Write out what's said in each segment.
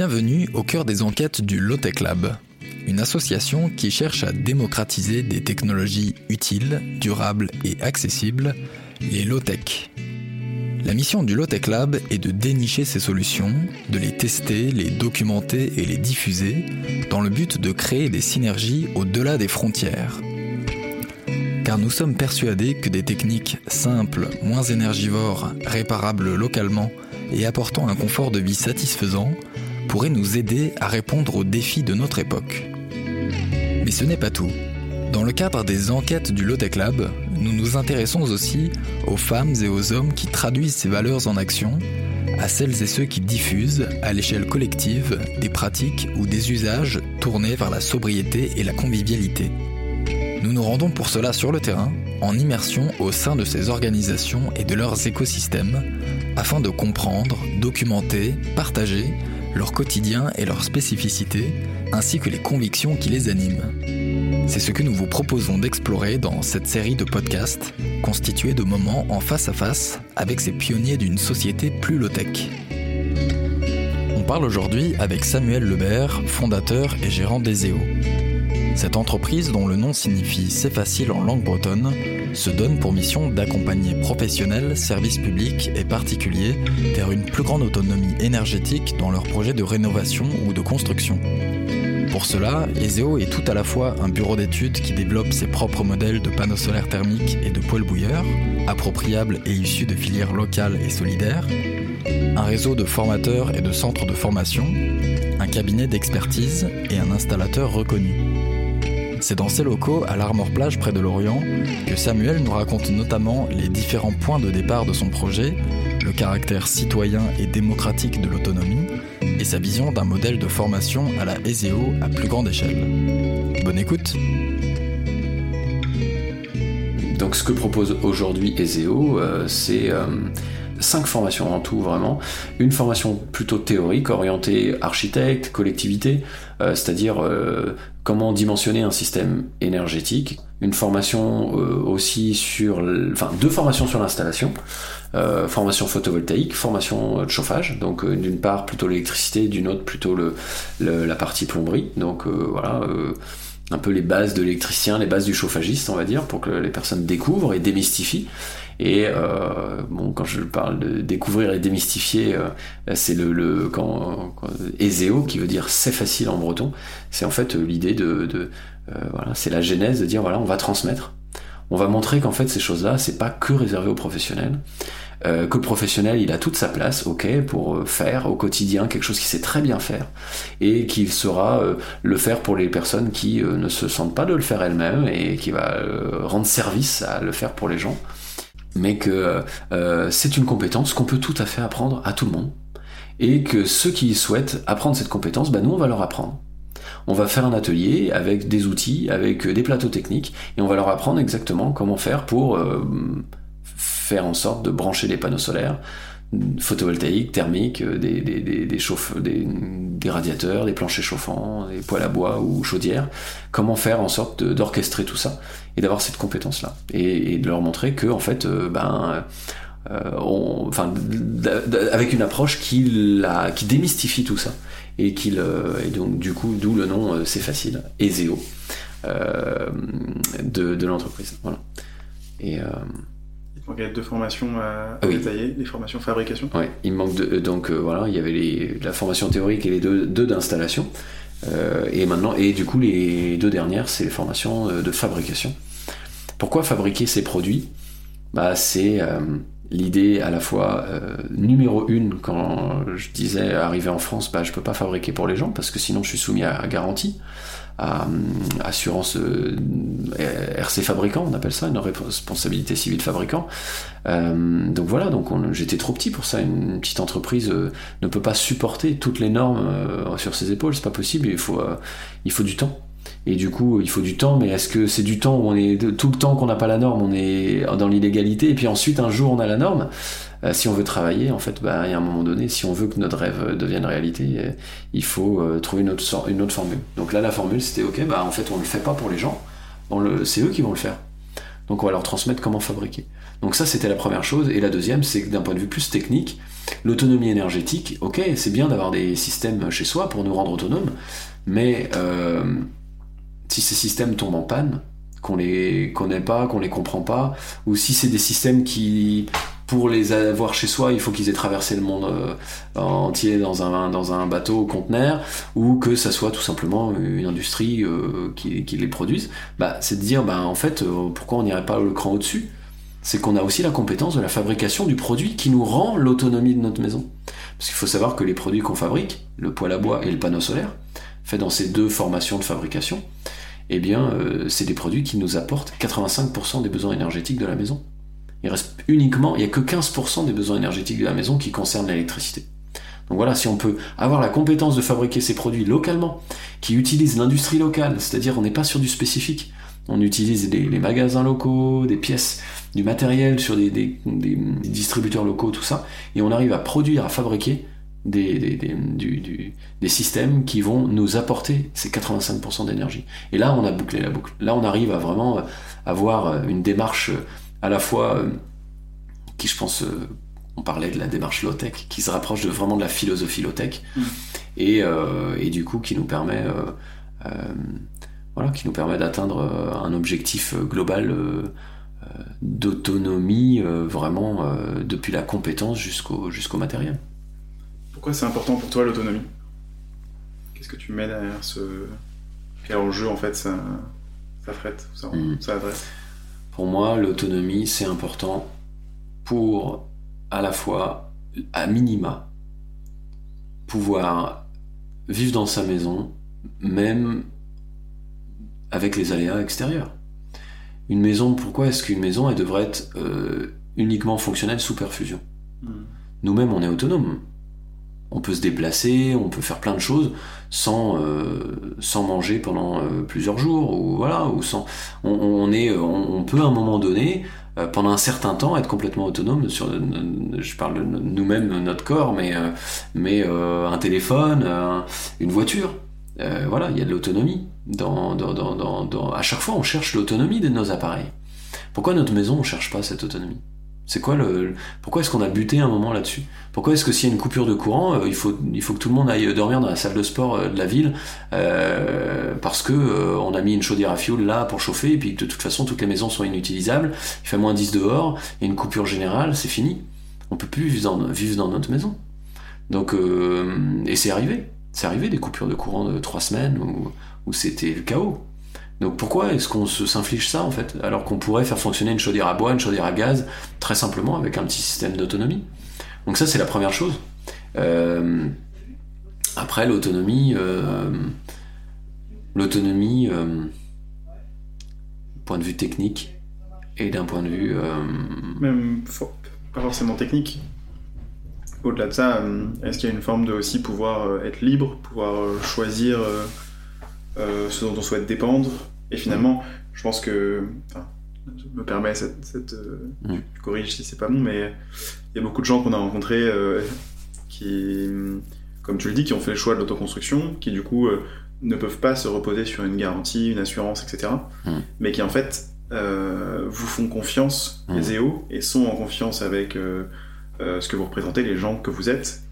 Bienvenue au cœur des enquêtes du Lotech Lab, une association qui cherche à démocratiser des technologies utiles, durables et accessibles, les low-tech. La mission du Lotech Lab est de dénicher ces solutions, de les tester, les documenter et les diffuser, dans le but de créer des synergies au-delà des frontières. Car nous sommes persuadés que des techniques simples, moins énergivores, réparables localement et apportant un confort de vie satisfaisant pourraient nous aider à répondre aux défis de notre époque. Mais ce n'est pas tout. Dans le cadre des enquêtes du Lotec Lab, nous nous intéressons aussi aux femmes et aux hommes qui traduisent ces valeurs en action, à celles et ceux qui diffusent, à l'échelle collective, des pratiques ou des usages tournés vers la sobriété et la convivialité. Nous nous rendons pour cela sur le terrain, en immersion au sein de ces organisations et de leurs écosystèmes, afin de comprendre, documenter, partager leur quotidien et leurs spécificités, ainsi que les convictions qui les animent. C'est ce que nous vous proposons d'explorer dans cette série de podcasts constituée de moments en face à face avec ces pionniers d'une société plus low-tech. On parle aujourd'hui avec Samuel Lebert, fondateur et gérant d'Ezeo. Cette entreprise, dont le nom signifie C'est facile en langue bretonne, se donne pour mission d'accompagner professionnels, services publics et particuliers vers une plus grande autonomie énergétique dans leurs projets de rénovation ou de construction. Pour cela, Ezeo est tout à la fois un bureau d'études qui développe ses propres modèles de panneaux solaires thermiques et de poêles bouilleurs, appropriables et issus de filières locales et solidaires, un réseau de formateurs et de centres de formation, un cabinet d'expertise et un installateur reconnu. C'est dans ces locaux, à l'Armor Plage près de Lorient, que Samuel nous raconte notamment les différents points de départ de son projet, le caractère citoyen et démocratique de l'autonomie, et sa vision d'un modèle de formation à la ESEO à plus grande échelle. Bonne écoute Donc ce que propose aujourd'hui ESEO, euh, c'est... Euh, cinq formations en tout vraiment. Une formation plutôt théorique, orientée architecte, collectivité, euh, c'est-à-dire comment dimensionner un système énergétique. Une formation euh, aussi sur, enfin deux formations sur l'installation, formation photovoltaïque, formation de chauffage. Donc d'une part plutôt l'électricité, d'une autre plutôt la partie plomberie. Donc voilà un peu les bases de l'électricien, les bases du chauffagiste, on va dire, pour que les personnes découvrent et démystifient. Et euh, bon, quand je parle de découvrir et démystifier, euh, c'est le, le quand, quand qui veut dire c'est facile en breton. C'est en fait l'idée de, de euh, voilà, c'est la genèse de dire voilà, on va transmettre. On va montrer qu'en fait ces choses-là, c'est pas que réservé aux professionnels. Euh, que le professionnel il a toute sa place, ok, pour euh, faire au quotidien quelque chose qu'il sait très bien faire et qu'il saura le faire pour les personnes qui ne se sentent pas de le faire elles-mêmes et qui va rendre service à le faire pour les gens mais que euh, c'est une compétence qu'on peut tout à fait apprendre à tout le monde, et que ceux qui souhaitent apprendre cette compétence, ben nous on va leur apprendre. On va faire un atelier avec des outils, avec des plateaux techniques, et on va leur apprendre exactement comment faire pour euh, faire en sorte de brancher des panneaux solaires, photovoltaïques, thermiques, euh, des, des, des, des, des, radiateurs, des planchers chauffants, des poêles à bois ou chaudières. Comment faire en sorte d'orchestrer tout ça et d'avoir cette compétence-là. Et, de leur montrer que, en fait, euh, ben, euh, on, enfin, avec une approche qui, la, qui démystifie tout ça. Et, qu'il et donc, du coup, d'où le nom C'est facile, ESEO, de, de l'entreprise. Voilà. Et. Donc il y a deux formations à, détailler, les formations fabrication. Oui, il manque de, euh, donc euh, voilà, il y avait les, la formation théorique et les deux, deux d'installation. Euh, et maintenant, et du coup les deux dernières, c'est les formations de fabrication. Pourquoi fabriquer ces produits? Bah c'est l'idée à la fois numéro une quand je disais arriver en France, bah je peux pas fabriquer pour les gens parce que sinon je suis soumis à garantie à, assurance euh, RC fabricant, on appelle ça, une responsabilité civile fabricant. Euh, donc voilà, donc j'étais trop petit pour ça. Une petite entreprise euh, ne peut pas supporter toutes les normes sur ses épaules, c'est pas possible. Il faut, il faut du temps. Et du coup, il faut du temps, mais est-ce que c'est du temps où on est tout le temps qu'on n'a pas la norme, on est dans l'illégalité, et puis ensuite un jour on a la norme? Euh, si on veut travailler, en fait, bah, il y a un moment donné, si on veut que notre rêve devienne réalité, euh, il faut euh, trouver une autre, formule. Donc là, la formule, c'était ok, bah, en fait, on le fait pas pour les gens, c'est eux qui vont le faire. Donc on va leur transmettre comment fabriquer. Donc ça, c'était la première chose. Et la deuxième, c'est que d'un point de vue plus technique, l'autonomie énergétique, ok, c'est bien d'avoir des systèmes chez soi pour nous rendre autonomes, mais euh, si ces systèmes tombent en panne, qu'on les connaît pas, qu'on les comprend pas, ou si c'est des systèmes qui pour les avoir chez soi, il faut qu'ils aient traversé le monde euh, entier dans un, bateau conteneur, ou que ça soit tout simplement une industrie euh, qui, qui, les produise, bah, c'est de dire, bah, en fait, euh, pourquoi on n'irait pas le cran au-dessus? C'est qu'on a aussi la compétence de la fabrication du produit qui nous rend l'autonomie de notre maison. Parce qu'il faut savoir que les produits qu'on fabrique, le poêle à bois et le panneau solaire, fait dans ces deux formations de fabrication, eh bien, c'est des produits qui nous apportent 85% des besoins énergétiques de la maison. Il reste uniquement, il n'y a que 15% des besoins énergétiques de la maison qui concernent l'électricité. Donc voilà, si on peut avoir la compétence de fabriquer ces produits localement, qui utilisent l'industrie locale, c'est-à-dire on n'est pas sur du spécifique, on utilise les magasins locaux, des pièces, du matériel sur des, distributeurs locaux, tout ça, et on arrive à produire, à fabriquer des, des, systèmes qui vont nous apporter ces 85% d'énergie. Et là, on a bouclé la boucle. Là, on arrive à vraiment avoir une démarche à la fois euh, qui, je pense, euh, on parlait de la démarche low-tech, qui se rapproche de, vraiment de la philosophie low-tech, mm. et, euh, et, du coup qui nous permet, voilà, qui nous permet d'atteindre un objectif global d'autonomie, vraiment depuis la compétence jusqu'au jusqu'au matériel. Pourquoi c'est important pour toi l'autonomie? Qu'est-ce que tu mets derrière ce quel enjeu en fait ça, ça frette, ça, mm. ça adresse? Pour moi, l'autonomie, c'est important pour à la fois, à minima, pouvoir vivre dans sa maison, même avec les aléas extérieurs. Une maison, pourquoi est-ce qu'une maison, elle devrait être euh, uniquement fonctionnelle sous perfusion? Hmm. Nous-mêmes, on est autonome on peut se déplacer, on peut faire plein de choses sans euh, sans manger pendant euh, plusieurs jours ou voilà ou sans on, est on, peut à un moment donné euh, pendant un certain temps être complètement autonome sur je parle de nous-mêmes notre corps mais mais un téléphone une voiture. Voilà il y a de l'autonomie dans, dans, à chaque fois on cherche l'autonomie de nos appareils. Pourquoi notre maison on cherche pas cette autonomie? C'est quoi le pourquoi est-ce qu'on a buté un moment là-dessus? Pourquoi est-ce que s'il y a une coupure de courant, euh, il faut il faut que tout le monde aille dormir dans la salle de sport euh, de la ville euh, parce que on a mis une chaudière à fioul là pour chauffer et puis de toute façon toutes les maisons sont inutilisables, il fait moins 10 dehors, il y a une coupure générale, c'est fini. On peut plus vivre dans, vivre dans notre maison. Donc et c'est arrivé, c'est arrivé des coupures de courant de trois semaines où, où c'était le chaos. Donc pourquoi est-ce qu'on s'inflige ça en fait alors qu'on pourrait faire fonctionner une chaudière à bois, une chaudière à gaz très simplement avec un petit système d'autonomie? Donc ça c'est la première chose. Euh, après l'autonomie, euh, l'autonomie, euh, point de vue technique et d'un point de vue même pas forcément technique. Au-delà de ça, est-ce qu'il y a une forme de aussi pouvoir être libre, pouvoir choisir ce dont on souhaite dépendre, et finalement, je pense que. je me permets cette. cette euh, mm. corrige si c'est pas bon, mais il y a beaucoup de gens qu'on a rencontrés euh, qui, comme tu le dis, qui ont fait le choix de l'autoconstruction, qui du coup euh, ne peuvent pas se reposer sur une garantie, une assurance, etc. Mm. Mais qui en fait vous font confiance, mm. les EO, et sont en confiance avec ce que vous représentez, les gens que vous êtes.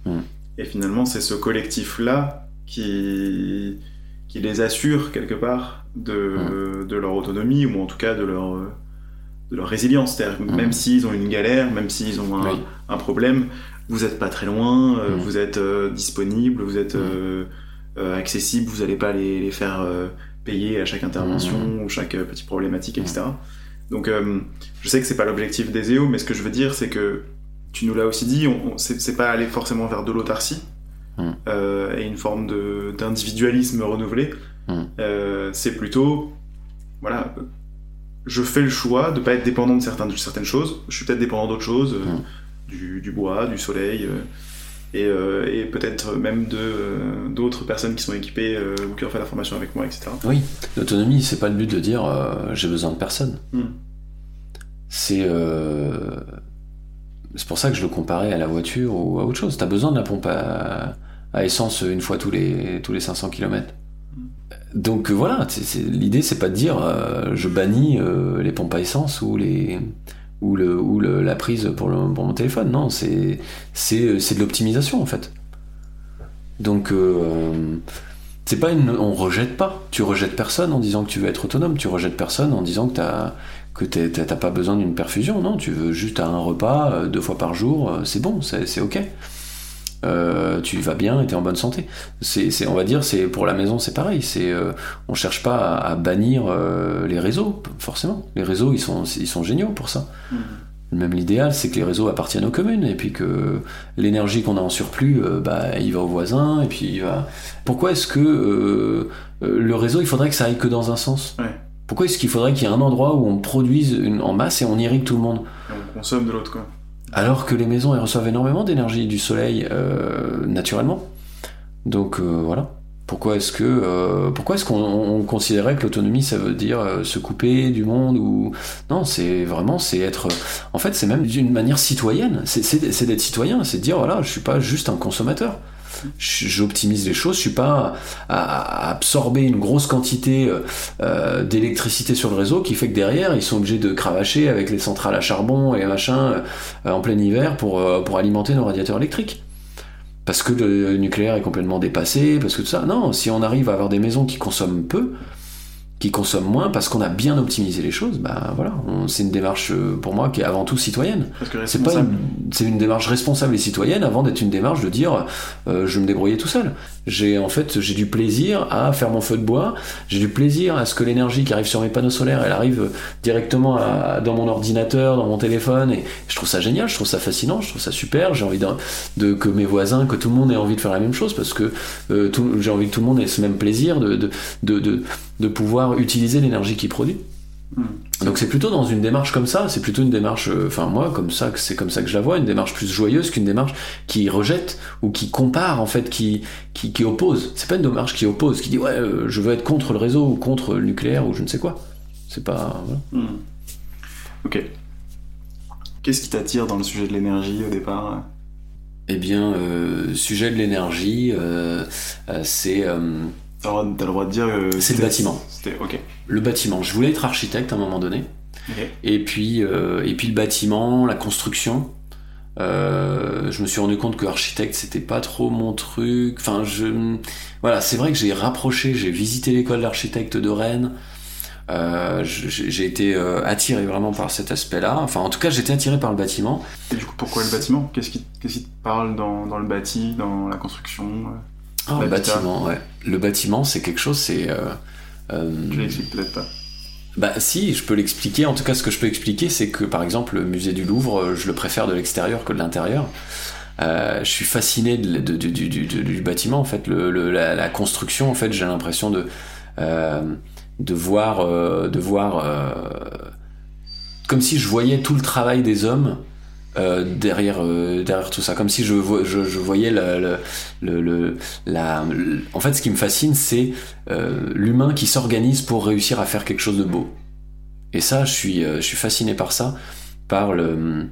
Et finalement, c'est ce collectif-là qui, qui les assure quelque part de, de, leur autonomie ou en tout cas de leur, de leur résilience. C'est-à-dire même s'ils ont une galère, même s'ils ont un, un, problème, vous n'êtes pas très loin, euh, vous êtes euh, disponible, vous êtes euh, accessible, vous n'allez pas les, les faire payer à chaque intervention ou chaque petite problématique, etc. Donc je sais que c'est pas l'objectif des EO, mais ce que je veux dire, c'est que tu nous l'as aussi dit, c'est pas aller forcément vers de l'autarcie. et une forme d'individualisme renouvelé, Hmm. Euh, c'est plutôt, voilà, je fais le choix de ne pas être dépendant de certaines, certaines choses. Je suis peut-être dépendant d'autres choses, euh, hmm. du, bois, du soleil, euh, et, peut-être même de d'autres personnes qui sont équipées ou qui ont fait la formation avec moi, etc. Oui, l'autonomie, c'est pas le but de dire j'ai besoin de personne. Hmm. C'est c'est pour ça que je le comparais à la voiture ou à autre chose. Tu as besoin de la pompe à, à, essence une fois tous les, tous les 500 km donc euh, voilà, l'idée c'est pas de dire euh, je bannis euh, les pompes à essence ou les ou, le, ou le, la prise pour, le, pour mon téléphone. Non, c'est c'est de l'optimisation en fait. Donc c'est pas on rejette pas. Tu rejettes personne en disant que tu veux être autonome. Tu rejettes personne en disant que t'as que pas besoin d'une perfusion. Non, tu veux juste un repas deux fois par jour. C'est bon, c'est c'est ok. Euh, tu vas bien et t'es en bonne santé. C'est, on va dire, c'est pour la maison, c'est pareil. C'est, euh, on cherche pas à, à bannir euh, les réseaux, forcément. Les réseaux, ils sont, ils sont géniaux pour ça. Même l'idéal, c'est que les réseaux appartiennent aux communes et puis que l'énergie qu'on a en surplus, euh, bah, il va au voisin et puis il va. Pourquoi est-ce que le réseau, il faudrait que ça aille que dans un sens? Ouais. Pourquoi est-ce qu'il faudrait qu'il y ait un endroit où on produise une- en masse et on irrigue tout le monde? Et on consomme de l'autre, quoi. Alors que les maisons elles reçoivent énormément d'énergie du soleil euh, naturellement. Donc euh, voilà. Pourquoi est-ce que euh, pourquoi est-ce qu'on on considérait que l'autonomie ça veut dire se couper du monde ou non c'est vraiment c'est être en fait c'est même d'une manière citoyenne c'est d'être citoyen c'est de dire voilà je suis pas juste un consommateur j'optimise les choses je suis pas à, absorber une grosse quantité euh, euh, d'électricité sur le réseau qui fait que derrière ils sont obligés de cravacher avec les centrales à charbon et machin euh, en plein hiver pour, pour alimenter nos radiateurs électriques. Parce que le nucléaire est complètement dépassé, parce que tout ça. Non, si on arrive à avoir des maisons qui consomment peu, qui consomment moins, parce qu'on a bien optimisé les choses, bah voilà, c'est une démarche euh, pour moi qui est avant tout citoyenne. C'est pas une, c'est une démarche responsable et citoyenne avant d'être une démarche de dire euh, je vais me débrouiller tout seul. J'ai en fait j'ai du plaisir à faire mon feu de bois, j'ai du plaisir à ce que l'énergie qui arrive sur mes panneaux solaires, elle arrive directement à- dans mon ordinateur, dans mon téléphone et je trouve ça génial, je trouve ça fascinant, je trouve ça super. J'ai envie de, de- que mes voisins, que tout le monde ait envie de faire la même chose parce que euh, j'ai envie que tout le monde ait ce même plaisir de de, de, de, de pouvoir utiliser l'énergie qu'il produit. Hmm. Donc c'est plutôt dans une démarche comme ça, c'est plutôt une démarche, euh, enfin moi comme ça, c'est comme ça que je la vois, une démarche plus joyeuse qu'une démarche qui rejette ou qui compare en fait, qui qui, qui oppose. C'est pas une démarche qui oppose, qui dit ouais euh, je veux être contre le réseau ou contre le nucléaire ou je ne sais quoi. C'est pas voilà. Hmm. Ok. Qu'est-ce qui t'attire dans le sujet de l'énergie au départ Eh bien euh, sujet de l'énergie, euh, euh, c'est euh, T'as le droit- t'as le droit de dire. euh, C'est le bâtiment. C'était ok. le bâtiment. Je voulais être architecte à un moment donné. Et puis, euh, et puis le bâtiment, la construction. Euh, je me suis rendu compte que architecte c'était pas trop mon truc. Enfin, je, voilà, c'est vrai que j'ai rapproché, j'ai visité l'école d'architecte de Rennes. Euh, j'ai été euh, attiré vraiment par cet aspect-là. Enfin, en tout cas, j'étais attiré par le bâtiment. Et du coup, pourquoi le bâtiment? Qu'est-ce qui, qu'est-ce qui te parle dans, dans le bâti, dans la construction? Euh Ah, le bâtiment, ouais. Le bâtiment, c'est quelque chose, c'est. Euh, euh, Je l'explique peut-être pas. Bah si, je peux l'expliquer. En tout cas, ce que je peux expliquer, c'est que par exemple, le musée du Louvre, euh, je le préfère de l'extérieur que de l'intérieur. Euh, je suis fasciné de- de- du- bâtiment, en fait, le, le- la, la construction. En fait, j'ai l'impression de euh, de voir, euh, de voir, euh, comme si je voyais tout le travail des hommes euh, derrière euh, derrière tout ça, comme si je, je, voyais le, le- la. le- En fait, ce qui me fascine, c'est euh, l'humain qui s'organise pour réussir à faire quelque chose de beau. Et ça, je suis, je suis fasciné par ça, par le,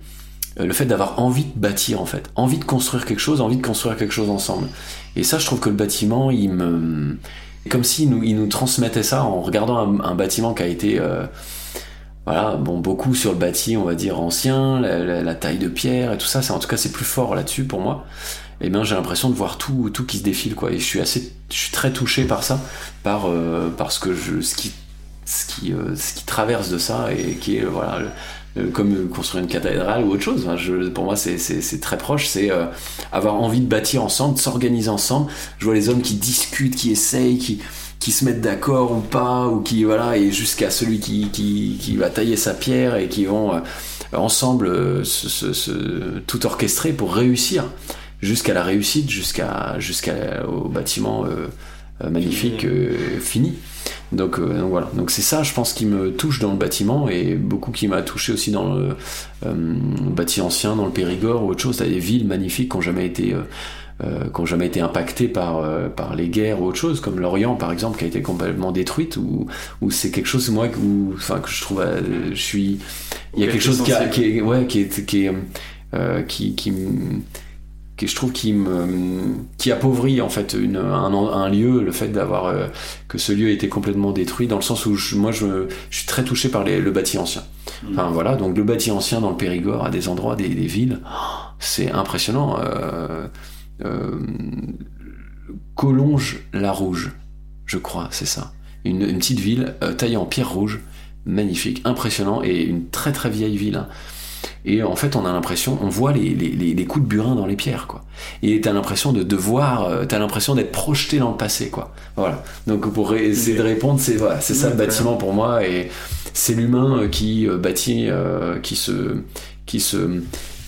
le fait d'avoir envie de bâtir en fait, envie de construire quelque chose, envie de construire quelque chose ensemble. Et ça, je trouve que le bâtiment, il me, comme s'il nous, il nous transmettait ça en regardant un, un bâtiment qui a été, voilà, bon, beaucoup sur le bâti, on va dire ancien, la, taille de pierre et tout ça. C'est en tout cas, c'est plus fort là-dessus pour moi. Et bien, j'ai l'impression de voir tout, tout qui se défile, quoi. Et je suis assez, je suis très touché par ça, par, euh, parce que je, ce qui, ce qui, euh, ce qui traverse de ça et qui est, voilà, comme construire une cathédrale ou autre chose. Pour moi, c'est très proche. C'est euh, avoir envie de bâtir ensemble, de s'organiser ensemble. Je vois les hommes qui discutent, qui essayent, qui, qui se mettent d'accord ou pas, ou qui voilà, et jusqu'à celui qui, qui, qui va tailler sa pierre et qui vont euh, ensemble euh, se, se- se- tout orchestrer pour réussir jusqu'à la réussite, jusqu'à jusqu'à au bâtiment euh, magnifique fini. Donc, donc voilà, donc c'est ça, je pense, qui me touche dans le bâtiment et beaucoup qui m'a touché aussi dans le bâti ancien, dans le Périgord ou autre chose. T'as des villes magnifiques qui n'ont jamais été euh, qui ont jamais été impactées par euh, par les guerres ou autre chose, comme l'Orient par exemple, qui a été complètement détruite, ou ou c'est quelque chose moi que, où- enfin que je trouve, euh, je suis, il y a quelque chose qui, a- t'es qui est, ouais, qui est, qui est, euh, qui, qui, qui je trouve qui me qui appauvrit en fait une, un, un, lieu le fait d'avoir que ce lieu ait été complètement détruit dans le sens où moi je, je, suis très touché par les, le bâti ancien mmh. enfin voilà donc le bâti ancien dans le Périgord à des endroits des, des villes c'est impressionnant euh, euh, Collonges la Rouge je crois c'est ça une, une, petite ville euh, taillée en pierre rouge magnifique impressionnant et une très très vieille ville hein. Et en fait, on a l'impression, on voit les, les, les, coups de burin dans les pierres, quoi. Et t'as l'impression de, de voir, euh, t'as l'impression d'être projeté dans le passé, quoi. Voilà. Donc pour essayer de répondre, c'est voilà, c'est ça le bâtiment pour moi, et c'est l'humain euh, qui bâtit, euh, qui se, qui se,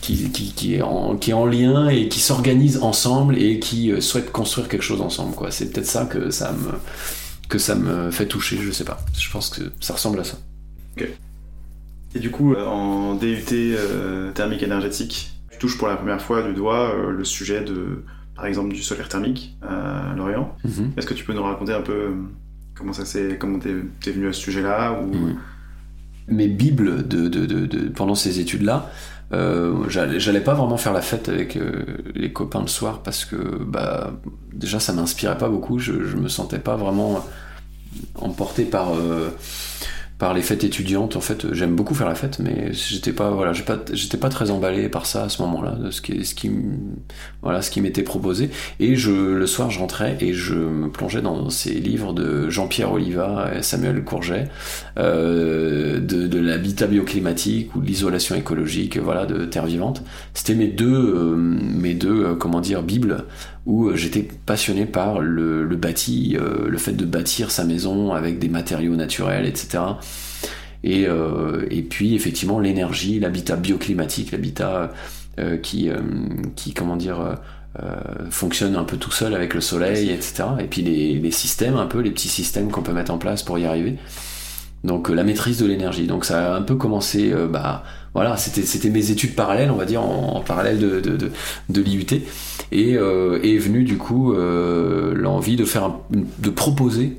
qui, qui, qui, est en, qui est en lien et qui s'organise ensemble et qui souhaite construire quelque chose ensemble, quoi. C'est peut-être ça que ça me, que ça me fait toucher, je sais pas. Je pense que ça ressemble à ça. Et du coup, en DUT euh, thermique énergétique, tu touches pour la première fois du doigt euh, le sujet de, par exemple, du solaire thermique à Lorient. -hmm. Est-ce que tu peux nous raconter un peu euh, comment ça s'est, comment t'es, es venu à ce sujet-là ou... Mes bibles de, de, de, de, pendant ces études-là, euh, j'allais pas vraiment faire la fête avec euh, les copains le soir parce que bah, déjà ça m'inspirait pas beaucoup, je, me sentais pas vraiment emporté par euh, par les fêtes étudiantes. En fait, j'aime beaucoup faire la fête, mais j'étais pas, voilà, j'étais pas, pas très emballé par ça à ce moment-là, ce qui, ce qui, voilà, ce qui m'était proposé. Et je, le soir, je rentrais et je me plongeais dans ces livres de Jean-Pierre Oliva et Samuel Courget, euh, de, l'habitat bioclimatique ou l'isolation écologique, voilà, de terre vivante. C'était mes deux, euh, mes deux, euh, comment dire, bibles où j'étais passionné par le, le bâti, euh, le fait de bâtir sa maison avec des matériaux naturels, etc. Et, euh, et puis effectivement l'énergie, l'habitat bioclimatique, l'habitat euh, qui, qui, comment dire, fonctionne un peu tout seul avec le soleil, etc. Et puis les, les systèmes, un peu les petits systèmes qu'on peut mettre en place pour y arriver. Donc la maîtrise de l'énergie. Donc ça a un peu commencé, bah, voilà, c'était mes études parallèles, on va dire en, parallèle de de, l'IUT, et euh, est venu du coup euh, l'envie de faire de proposer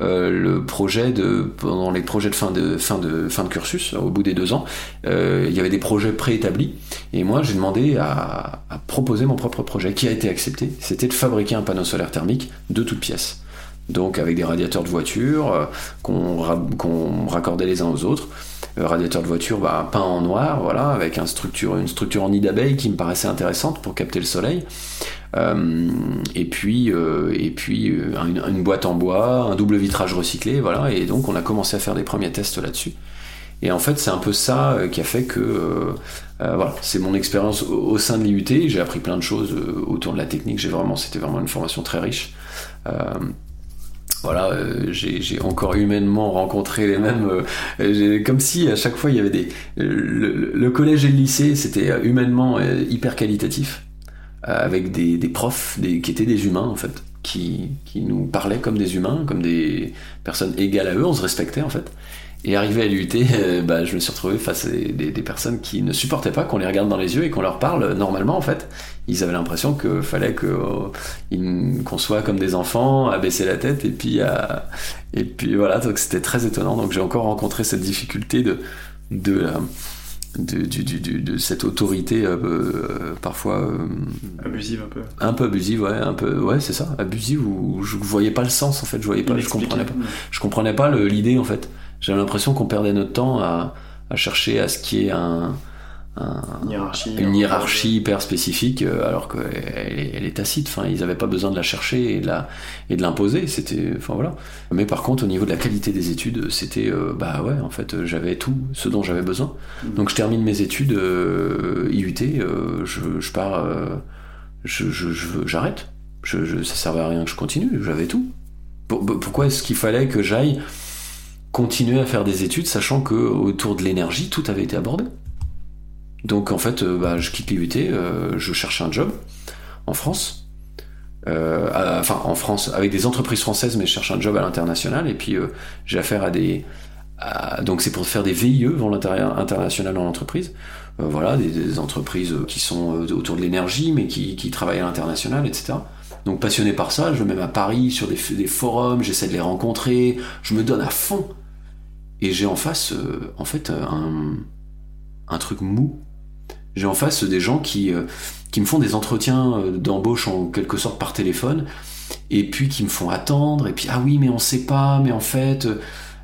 euh, le projet de pendant les projets de fin de fin de fin cursus au bout des deux ans il y avait des projets préétablis. Et moi j'ai demandé à, proposer mon propre projet qui a été accepté. C'était de fabriquer un panneau solaire thermique de toutes pièces donc avec des radiateurs de voiture euh, qu'on ra qu'on raccordait les uns aux autres. Euh, radiateur de voiture bah, peint en noir voilà avec une structure en nid d'abeille qui me paraissait intéressante pour capter le soleil. Euh, et puis euh, et puis une, boîte en bois un double vitrage recyclé voilà et donc on a commencé à faire des premiers tests là-dessus. Et en fait c'est un peu ça qui a fait que voilà c'est mon expérience au, au, sein de l'IUT. J'ai appris plein de choses autour de la technique. Vraiment c'était vraiment une formation très riche voilà, euh, j'ai encore humainement rencontré les mêmes. Euh, comme si à chaque fois il y avait des. Le, collège et le lycée, c'était humainement euh, hyper qualitatif, avec des, des profs des, qui étaient des humains en fait, qui, qui nous parlaient comme des humains, comme des personnes égales à eux, on se respectait en fait. Et arrivé à l'UT, euh, bah, je me suis retrouvé face à des, des, personnes qui ne supportaient pas qu'on les regarde dans les yeux et qu'on leur parle normalement en fait. Ils avaient l'impression qu'il fallait qu'on euh, soit comme des enfants, à baisser la tête et puis à, et puis voilà. Donc c'était très étonnant. Donc j'ai encore rencontré cette difficulté de de de, cette autorité euh, euh, parfois euh, abusive un peu. un peu abusive ouais un peu ouais c'est ça. Abusive où je voyais pas le sens en fait. Je voyais pas je comprenais pas. Je comprenais pas l'idée en fait j'avais l'impression qu'on perdait notre temps à, à, chercher à ce qui est un, un une hiérarchie, une hiérarchie hyper spécifique alors qu'elle est, elle est tacite. Enfin ils avaient pas besoin de la chercher et de la et de l'imposer. C'était enfin voilà. Mais par contre au niveau de la qualité des études c'était euh, bah ouais en fait j'avais tout ce dont j'avais besoin. Mmh. donc je termine mes études euh, IUT euh, je, je, pars je j'arrête. Je, je, ça servait à rien que je continue. J'avais tout. Pourquoi est-ce qu'il fallait que j'aille continuer à faire des études sachant que autour de l'énergie tout avait été abordé donc en fait, euh, bah, je quitte l'IUT, euh, je cherche un job en France. Euh, enfin, en France, avec des entreprises françaises, mais je cherche un job à l'international. Et puis, j'ai affaire à des. Donc, c'est pour faire des VIE, volontariat international en entreprise. Euh, voilà, des, entreprises qui sont autour de l'énergie, mais qui, qui travaillent à l'international, etc. Donc, passionné par ça, je me mets à Paris sur des forums, j'essaie de les rencontrer, je me donne à fond. Et j'ai en face, en fait, un, un truc mou j'ai en face des gens qui, euh, qui me font des entretiens d'embauche en quelque sorte par téléphone, et puis qui me font attendre, et puis ah oui, mais on sait pas, mais en fait.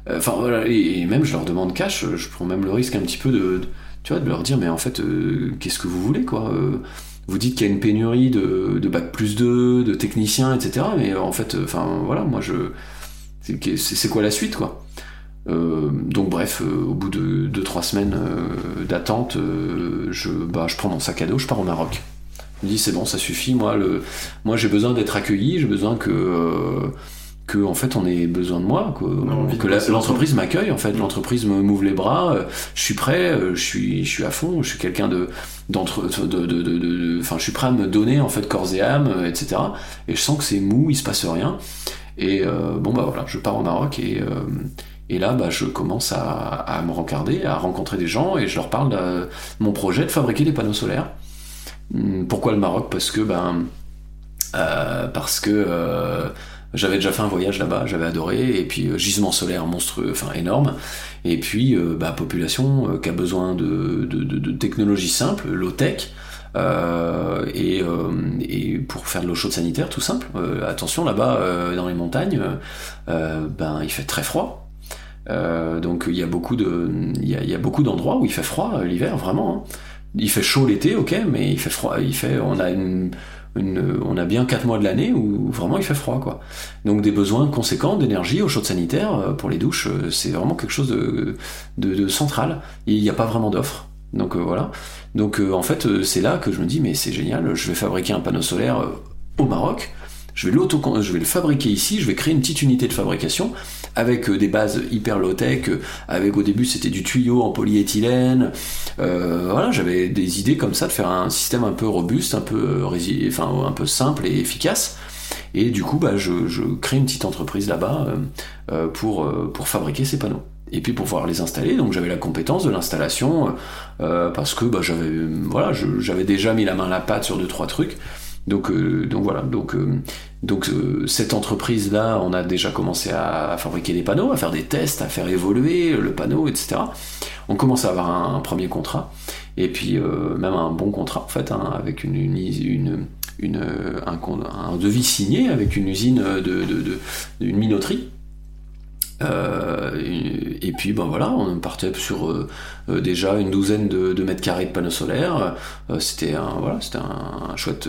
Enfin voilà, et, même je leur demande cash, je prends même le risque un petit peu de, tu vois, de leur dire, mais en fait, qu'est-ce que vous voulez, quoi vous dites qu'il y a une pénurie de, de bac plus 2, de techniciens, etc. Mais en fait, enfin voilà, moi je. C'est quoi la suite, quoi? Euh, donc bref, euh, au bout de 2-3 semaines euh, d'attente, je, bah, je prends mon sac à dos, je pars au Maroc. Je me dis c'est bon, ça suffit, moi, le, moi j'ai besoin d'être accueilli, j'ai besoin que, que en fait on ait besoin de moi, que, l'entreprise m'accueille, en fait, l'entreprise me m'ouvre les bras, je suis prêt, je suis, je suis à fond, je suis quelqu'un de d'entre de, de, de, enfin je suis prêt à me donner en fait corps et âme, etc. Et je sens que c'est mou, il se passe rien. Et bon bah voilà, je pars au Maroc et et là, bah, je commence à, me rencarder, à rencontrer des gens, et je leur parle de mon projet de fabriquer des panneaux solaires. Hmm, pourquoi le Maroc? Parce que, ben, euh, parce que euh, j'avais déjà fait un voyage là-bas, j'avais adoré, et puis euh, gisement solaire monstrueux, enfin énorme, et puis bah, population qui a besoin de, technologies simples, low-tech, et, pour faire de l'eau chaude sanitaire, tout simple. Attention, là-bas, dans les montagnes, ben il fait très froid. Euh, donc il y a beaucoup de, il y a, beaucoup d'endroits où il fait froid euh, l'hiver vraiment. Hein. Il fait chaud l'été, ok, mais il fait froid. Il fait, on a on a bien 4 mois de l'année où vraiment il fait froid quoi. Donc des besoins conséquents d'énergie eau chaude sanitaire euh, pour les douches, c'est vraiment quelque chose de, central. Il n'y a pas vraiment d'offre. Donc voilà. Donc en fait c'est là que je me dis mais c'est génial, je vais fabriquer un panneau solaire au Maroc je vais, je vais le fabriquer ici, je vais créer une petite unité de fabrication avec euh, des bases hyper low-tech, euh, avec au début c'était du tuyau en polyéthylène. Euh, voilà, j'avais des idées comme ça de faire un système un peu robuste, un peu, enfin, un peu simple et efficace. Et du coup, bah, je, crée une petite entreprise là-bas pour, pour fabriquer ces panneaux et puis pour pouvoir les installer. Donc j'avais la compétence de l'installation parce que bah, j'avais voilà, déjà mis la main à la pâte sur deux trois trucs. Donc, euh, donc voilà, donc, euh, donc euh, cette entreprise-là, on a déjà commencé à, fabriquer des panneaux, à faire des tests, à faire évoluer le panneau, etc. On commence à avoir un, premier contrat, et puis même un bon contrat en fait, hein, avec une, une, une, un, devis signé avec une usine de, de, de une minoterie et puis ben voilà, on partait sur euh, euh, déjà une douzaine de, mètres carrés de panneaux solaires. c'était un voilà, c'était un, chouette,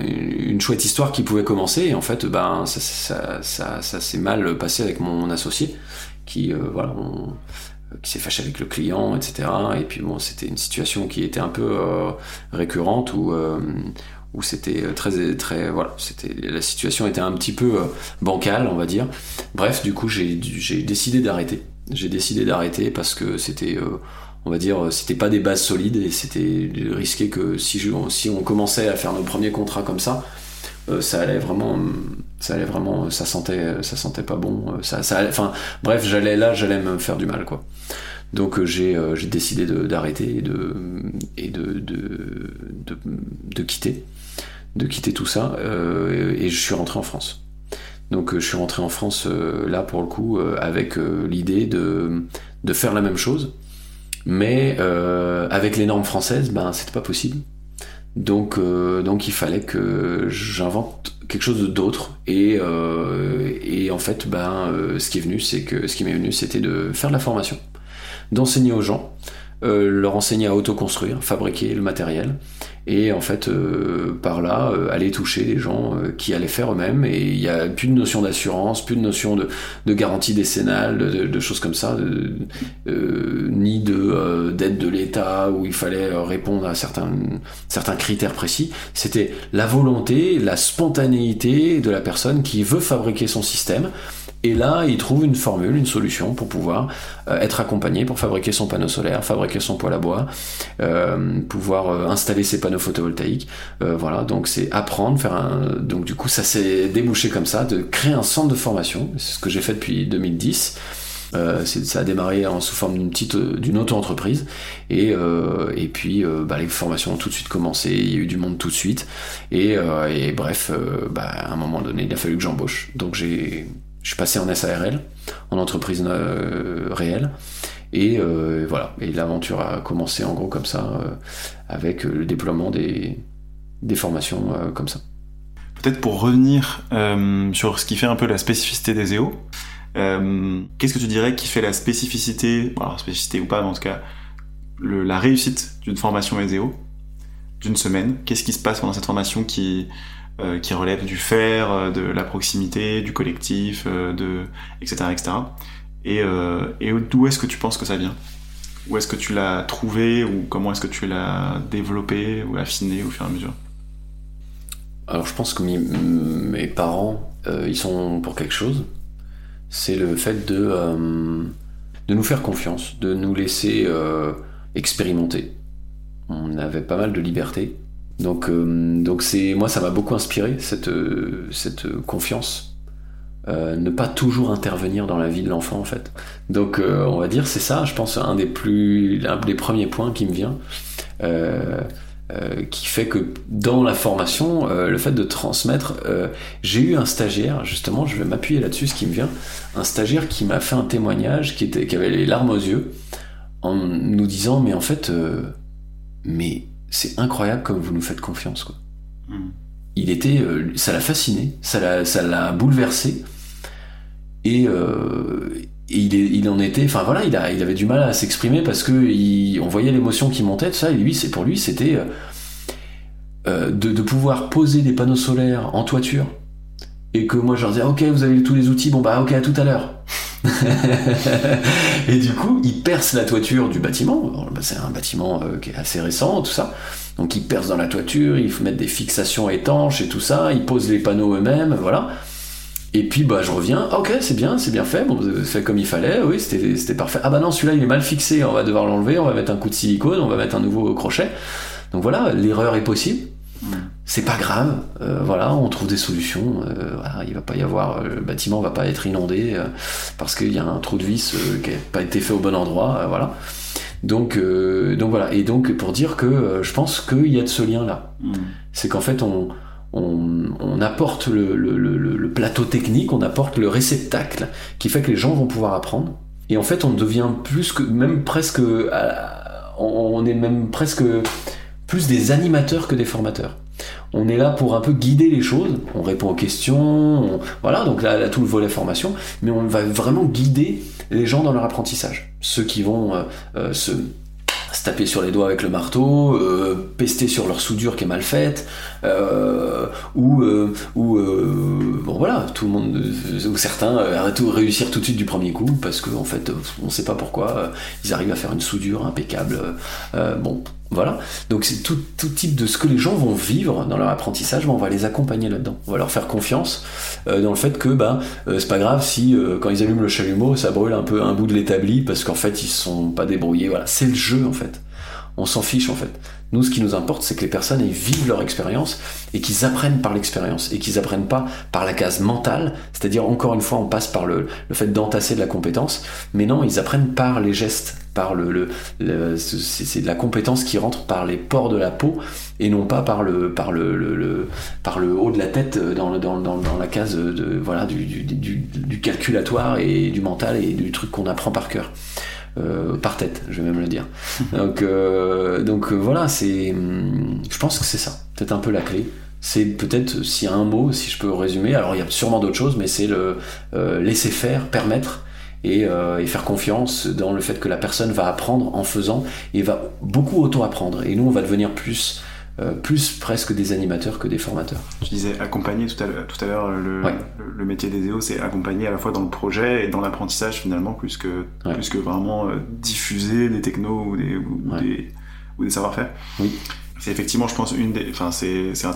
une chouette histoire qui pouvait commencer. Et en fait, ben ça, ça, ça, s'est mal passé avec mon associé, qui voilà, qui s'est fâché avec le client, etc. Et puis bon, c'était une situation qui était un peu récurrente où où c'était euh, très très voilà c'était la situation était un petit peu euh, bancale on va dire. Bref du coup j'ai décidé d'arrêter. J'ai décidé d'arrêter parce que c'était euh, on va dire c'était pas des bases solides et c'était risqué que si si on commençait à faire nos premiers contrats comme ça ça allait vraiment ça allait vraiment ça sentait ça sentait pas bon ça enfin bref j'allais là j'allais me faire du mal quoi. Donc j'ai décidé d'arrêter et de et de, de, de quitter de quitter tout ça euh, et je suis rentré en France. Donc euh, je suis rentré en France euh, là pour le coup avec l'idée de, faire la même chose, mais avec les normes françaises, ben c'était pas possible. Donc, il fallait que j'invente quelque chose d'autre et, en fait ben est que ce qui m'est venu c'était de faire de la formation, d'enseigner aux gens, leur enseigner à autoconstruire, fabriquer le matériel et en fait euh, par là euh, aller toucher les gens euh, qui allaient faire eux-mêmes et il n'y a plus de notion d'assurance, plus de notion de, de garantie décennale, de, choses comme ça, ni de d'aide de l'État où il fallait répondre à certains certains critères précis. C'était la volonté, la spontanéité de la personne qui veut fabriquer son système et là, il trouve une formule, une solution pour pouvoir euh, être accompagné pour fabriquer son panneau solaire, fabriquer son poêle à bois, euh, pouvoir euh, installer ses panneaux photovoltaïques. voilà, donc c'est apprendre, faire un. Donc du coup, ça s'est débouché comme ça, de créer un centre de formation. C'est ce que j'ai fait depuis 2010. Euh, ça a démarré en, sous forme d'une petite d'une auto-entreprise et, euh, et puis euh, bah, les formations ont tout de suite commencé il y a eu du monde tout de suite et, et bref bah, à un moment donné il a fallu que j'embauche donc j'ai je suis passé en SARL, en entreprise euh, réelle. Et euh, voilà, et l'aventure a commencé en gros comme ça, euh, avec le déploiement des, formations comme ça. Peut-être pour revenir sur ce qui fait un peu la spécificité des EO, qu'est-ce que tu dirais qui fait la spécificité, alors spécificité ou pas, mais en tout cas, la réussite d'une formation ESEO d'une semaine? Qu'est-ce qui se passe pendant cette formation qui, euh, qui relève du faire, euh, de la proximité, du collectif, euh, de, etc. etc. Et, et d'où est-ce que tu penses que ça vient? Où est-ce que tu l'as trouvé ou comment est-ce que tu l'as développé ou affiné au fur et à mesure? Alors je pense que mes, parents, ils sont pour quelque chose. C'est le fait de, de nous faire confiance, de nous laisser expérimenter. On avait pas mal de liberté. Donc, euh, donc c'est moi, ça m'a beaucoup inspiré cette, euh, cette confiance. Euh, ne pas toujours intervenir dans la vie de l'enfant en fait. Donc on va dire c'est ça, je pense un des plus, un des premiers points qui me vient, qui fait que dans la formation, le fait de transmettre, j'ai eu un stagiaire justement, je vais m'appuyer là-dessus, ce qui me vient, un stagiaire qui m'a fait un témoignage, qui était, qui avait les larmes aux yeux, en nous disant mais en fait, mais c'est incroyable comme vous nous faites confiance. Quoi. Hmm. Il était, euh, ça l'a fasciné, ça l'a, ça l'a bouleversé, et, euh, il, il, en était, enfin voilà, il, a, il avait du mal à s'exprimer parce que il, on voyait l'émotion qui montait, tout ça, et lui, c'est pour lui, c'était euh, de, de, pouvoir poser des panneaux solaires en toiture, et que moi je leur disais, ok, vous avez tous les outils, bon bah ok, à tout à l'heure. et du coup, il perce la toiture du bâtiment. Bah, c'est un bâtiment euh, qui est assez récent, tout ça. Donc il perce dans la toiture, il faut mettre des fixations étanches et tout ça, il pose les panneaux eux-mêmes, voilà. Et puis bah je reviens, ah, ok c'est bien, c'est bien fait, bon fait comme il fallait, oui c'était parfait. Ah bah non celui-là il est mal fixé, on va devoir l'enlever, on va mettre un coup de silicone, on va mettre un nouveau crochet. Donc voilà, l'erreur est possible c'est pas grave, euh, voilà, on trouve des solutions. Euh, voilà, il va pas y avoir, euh, le bâtiment va pas être inondé parce qu'il y a un trou de vis qui n'a pas été fait au bon endroit, voilà. Donc, donc voilà, et donc pour dire que je pense qu'il y a de ce lien-là. Mm. C'est qu'en fait, on, on, apporte le, le, plateau technique, on apporte le réceptacle qui fait que les gens vont pouvoir apprendre. Et en fait, on devient plus que, même presque, on est même presque plus des animateurs que des formateurs on est là pour un peu guider les choses, on répond aux questions, voilà, donc là, tout le volet formation, mais on va vraiment guider les gens dans leur apprentissage. Ceux qui vont euh, euh, se taper sur les doigts avec le marteau, euh, pester sur leur soudure qui est mal faite, ou, bon voilà, tout le monde, ou certains tout réussir tout de suite du premier coup parce qu'en en fait on ne sait pas pourquoi ils arrivent à faire une soudure impeccable. bon, voilà. Donc c'est tout, type de ce que les gens vont vivre dans leur apprentissage, on va les accompagner là-dedans. On va leur faire confiance euh, dans le fait que bah, euh, c'est pas grave si euh, quand ils allument le chalumeau, ça brûle un peu un bout de l'établi parce qu'en fait ils sont pas débrouillés. Voilà, c'est le jeu en fait. On s'en fiche en fait. Nous, ce qui nous importe, c'est que les personnes aient vivent leur expérience et qu'ils apprennent par l'expérience et qu'ils apprennent pas par la case mentale, c'est-à-dire encore une fois, on passe par le, fait d'entasser de la compétence, mais non, ils apprennent par les gestes, par le, c'est de la compétence qui rentre par les pores de la peau et non pas par le par le, par le haut de la tête dans, dans, la case de voilà du, du, calculatoire et du mental et du truc qu'on apprend par cœur. Euh, par tête, je vais même le dire. donc, euh, donc euh, voilà, c'est, hum, je pense que c'est ça, peut-être un peu la clé. C'est peut-être, s'il y a un mot, si je peux résumer, alors il y a sûrement d'autres choses, mais c'est le laisser faire, permettre et, et, faire confiance dans le fait que la personne va apprendre en faisant et va beaucoup auto-apprendre. Et nous, on va devenir plus euh, plus presque des animateurs que des formateurs. Tu disais accompagner tout à l'heure, le, le, métier des EO, c'est accompagner à la fois dans le projet et dans l'apprentissage finalement, plus que, plus que vraiment euh, diffuser des technos ou des, ou, des, ou des savoir-faire. Oui. C'est effectivement, je pense, une des. Enfin, c'est, c'est,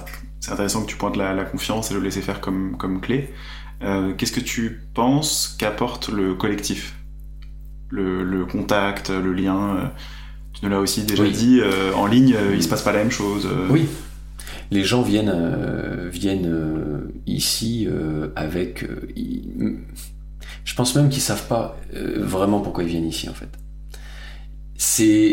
intéressant que tu pointes la, la, confiance et le laisser faire comme, comme clé. Euh, qu'est-ce que tu penses qu'apporte le collectif? Le, le, contact, le lien tu nous l'as aussi déjà dit, euh, en ligne, euh, il se passe pas la même chose. Euh. Oui. Les gens viennent, viennent ici avec. je pense même qu'ils savent pas vraiment pourquoi ils viennent ici en fait. C'est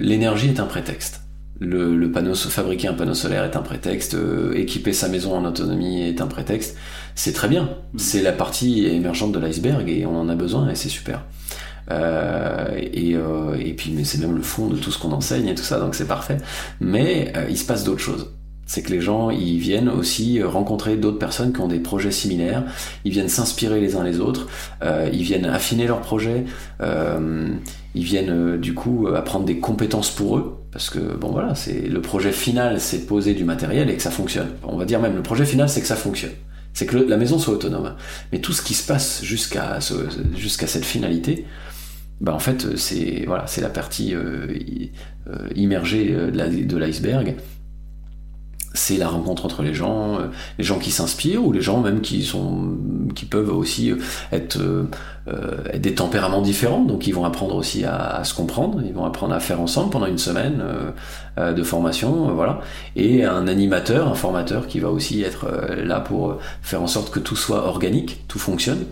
l'énergie est un prétexte. Le, panneau fabriquer un panneau solaire est un prétexte, équiper sa maison en autonomie est un prétexte. C'est très bien. Mm. C'est la partie émergente de l'iceberg et on en a besoin et c'est super. Et, et, puis mais c'est même le fond de tout ce qu'on enseigne et tout ça, donc c'est parfait. Mais il se passe d'autres choses c'est que les gens ils viennent aussi rencontrer d'autres personnes qui ont des projets similaires, ils viennent s'inspirer les uns les autres, euh, ils viennent affiner leurs projets, euh, ils viennent euh, du coup apprendre des compétences pour eux, parce que bon voilà, c'est le projet final, c'est de poser du matériel et que ça fonctionne. On va dire même le projet final, c'est que ça fonctionne, c'est que la maison soit autonome. Mais tout ce qui se passe jusqu'à jusqu'à cette finalité, bah en fait c'est voilà, c'est la partie immergée de l'iceberg. C'est la rencontre entre les gens, euh, les gens qui s'inspirent ou les gens même qui sont, qui peuvent aussi euh, être, euh, des tempéraments différents, donc ils vont apprendre aussi à, se comprendre, ils vont apprendre à faire ensemble pendant une semaine de formation, voilà, et un animateur, un formateur qui va aussi être là pour faire en sorte que tout soit organique, tout fonctionne.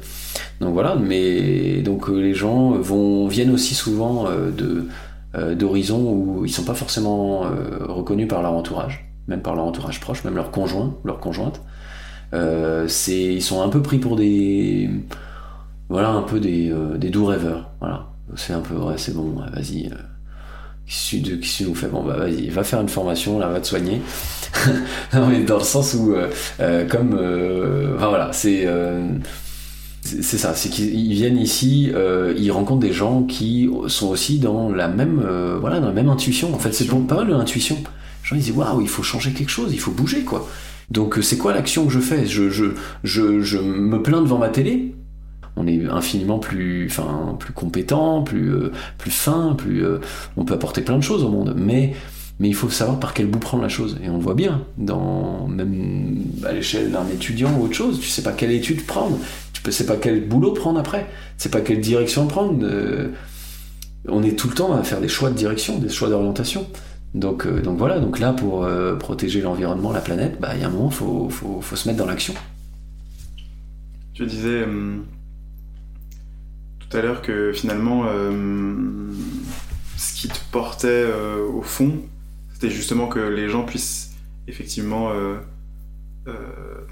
Donc voilà, mais donc les gens vont viennent aussi souvent de d'horizons où ils sont pas forcément reconnus par leur entourage même par leur entourage proche, même leur conjoint, leur conjointe. Euh, ils sont un peu pris pour des, voilà, un peu des, euh, des doux rêveurs. Voilà, c'est un peu, ouais, c'est bon, vas-y. Euh, qui qui nous fait bon bah vas-y va faire une formation là va te soigner non mais dans le sens où euh, comme enfin voilà c'est c'est ça, c'est qu'ils viennent ici, ils rencontrent des gens qui sont aussi dans la même, voilà, dans la même intuition. En fait, c'est pas mal l'intuition gens ils disent waouh, il faut changer quelque chose, il faut bouger quoi. Donc euh, c'est quoi l'action que je fais? Je, je, je, je, me plains devant ma télé. On est infiniment plus, enfin, plus compétent, plus, euh, plus fin, plus, euh, on peut apporter plein de choses au monde. Mais, mais il faut savoir par quel bout prendre la chose. Et on le voit bien, dans, même à l'échelle d'un étudiant ou autre chose. Tu sais pas quelle étude prendre, tu sais pas quel boulot prendre après, sais pas quelle direction prendre. on est tout le temps à faire des choix de direction, des choix d'orientation. Donc, euh, donc voilà, donc là pour euh, protéger l'environnement, la planète, bah, il y a un moment, il faut, faut, faut, se mettre dans l'action. Tu disais euh, tout à l'heure que finalement, ce qui te portait au fond, c'était justement que les gens puissent effectivement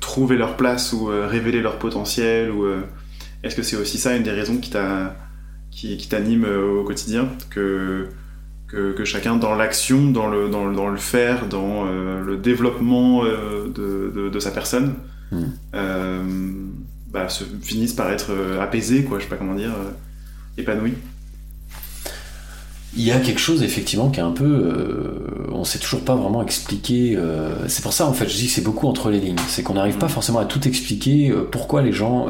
trouver leur place ou révéler leur potentiel ou est-ce que c'est aussi ça une des raisons qui qui, t'anime au quotidien? Que que, chacun dans l'action, dans le, dans, dans, le faire, dans euh, le développement euh, de, de, sa personne, euh, bah, se, finissent par être apaisés, quoi, je sais pas comment dire, épanouis. Il y a quelque chose effectivement qui est un peu, euh, on sait toujours pas vraiment expliquer. c'est pour ça en fait, je dis que c'est beaucoup entre les lignes. C'est qu'on n'arrive pas hmm. forcément à tout expliquer pourquoi les gens,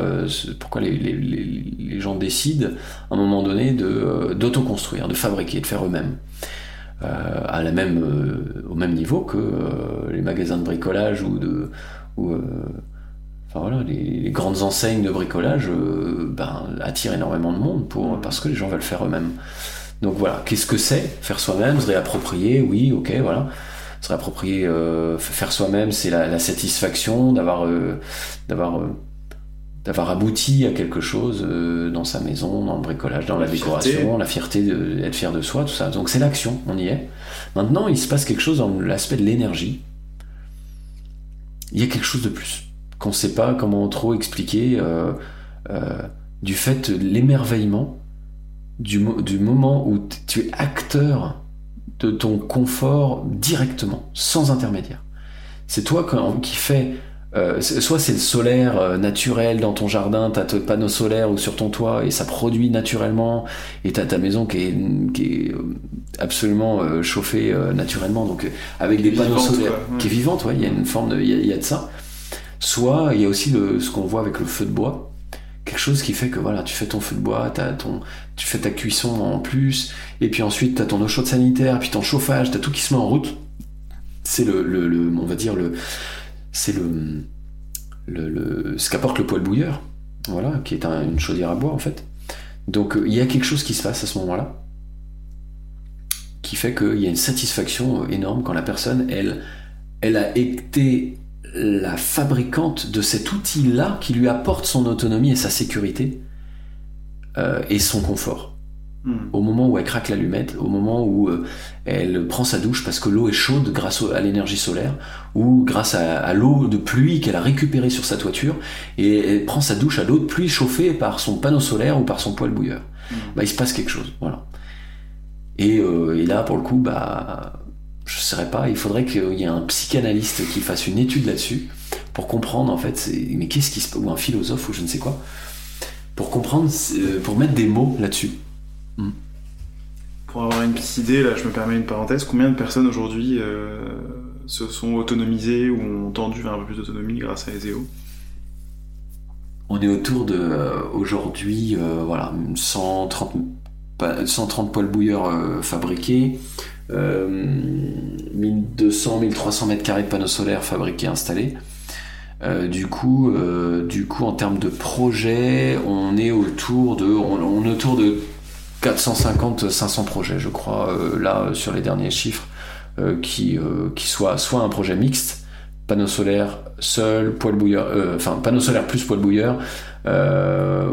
pourquoi les, les, les, gens décident à un moment donné de d'autoconstruire, de fabriquer, de faire eux-mêmes. Euh, à la même, euh, au même niveau que euh, les magasins de bricolage ou de. Ou, enfin voilà, les, grandes enseignes de bricolage ben, attirent énormément de monde pour, parce que les gens veulent faire eux-mêmes. Donc voilà, qu'est-ce que c'est Faire soi-même, se réapproprier, oui, ok, voilà. Se réapproprier, faire soi-même, c'est la, la, satisfaction d'avoir d'avoir d'avoir abouti à quelque chose euh, dans sa maison, dans le bricolage, dans la, décoration, la fierté d'être fier de soi, tout ça. Donc c'est l'action, on y est. Maintenant, il se passe quelque chose dans l'aspect de l'énergie. Il y a quelque chose de plus qu'on ne sait pas comment trop expliquer euh, euh, du fait de l'émerveillement du, du moment où tu es acteur de ton confort directement, sans intermédiaire. C'est toi qui fais euh, soit c'est le solaire euh, naturel dans ton jardin, t'as ton panneau solaire ou sur ton toit et ça produit naturellement et t'as ta maison qui est, qui est euh, absolument chauffée naturellement donc avec des panneaux solaires qui est vivante, ouais, il y a une forme de, il y, a de ça. Soit il y a aussi le, ce qu'on voit avec le feu de bois, quelque chose qui fait que voilà, tu fais ton feu de bois, as ton, tu fais ta cuisson en plus et puis ensuite t'as ton eau chaude sanitaire, puis ton chauffage, t'as tout qui se met en route. C'est le, le, le, on va dire le c'est le, le, ce qu'apporte le poêle bouilleur, voilà, qui est une chaudière à bois en fait. Donc euh, il y a quelque chose qui se passe à ce moment-là, qui fait qu'il y a une satisfaction énorme quand la personne, elle, elle a été la fabricante de cet outil-là qui lui apporte son autonomie et sa sécurité euh, et son confort. Hmm. Au moment où elle craque l'allumette, au moment où euh, elle prend sa douche parce que l'eau est chaude grâce à l'énergie solaire, ou grâce à, l'eau de pluie qu'elle a récupérée sur sa toiture, et elle prend sa douche à l'eau de pluie chauffée par son panneau solaire ou par son poêle bouilleur. bah, il se passe quelque chose. Voilà. Et, euh, et là, pour le coup, bah, je ne saurais pas, il faudrait qu'il y ait un psychanalyste qui fasse une étude là-dessus pour comprendre en fait, mais qu'est-ce qui se ou un philosophe ou je ne sais quoi, pour comprendre, euh, pour mettre des mots là-dessus. Hmm. Pour avoir une petite idée, là, je me permets une parenthèse. Combien de personnes aujourd'hui euh, se sont autonomisées ou ont tendu vers un peu plus d'autonomie grâce à ESEO On est autour de euh, aujourd'hui, voilà, 130, 130 poils bouilleurs fabriqués. 1200, 1300 mètres carrés de panneaux solaires fabriqués, installés. Euh, du coup, euh, du coup, en termes de projet, on est autour de, on, est autour de 450-500 projets, je crois, euh, là sur les derniers chiffres, qui, qui soit soit un projet mixte, panneau solaire seul, poêle bouilleur, enfin panneau solaire plus poêle bouilleur,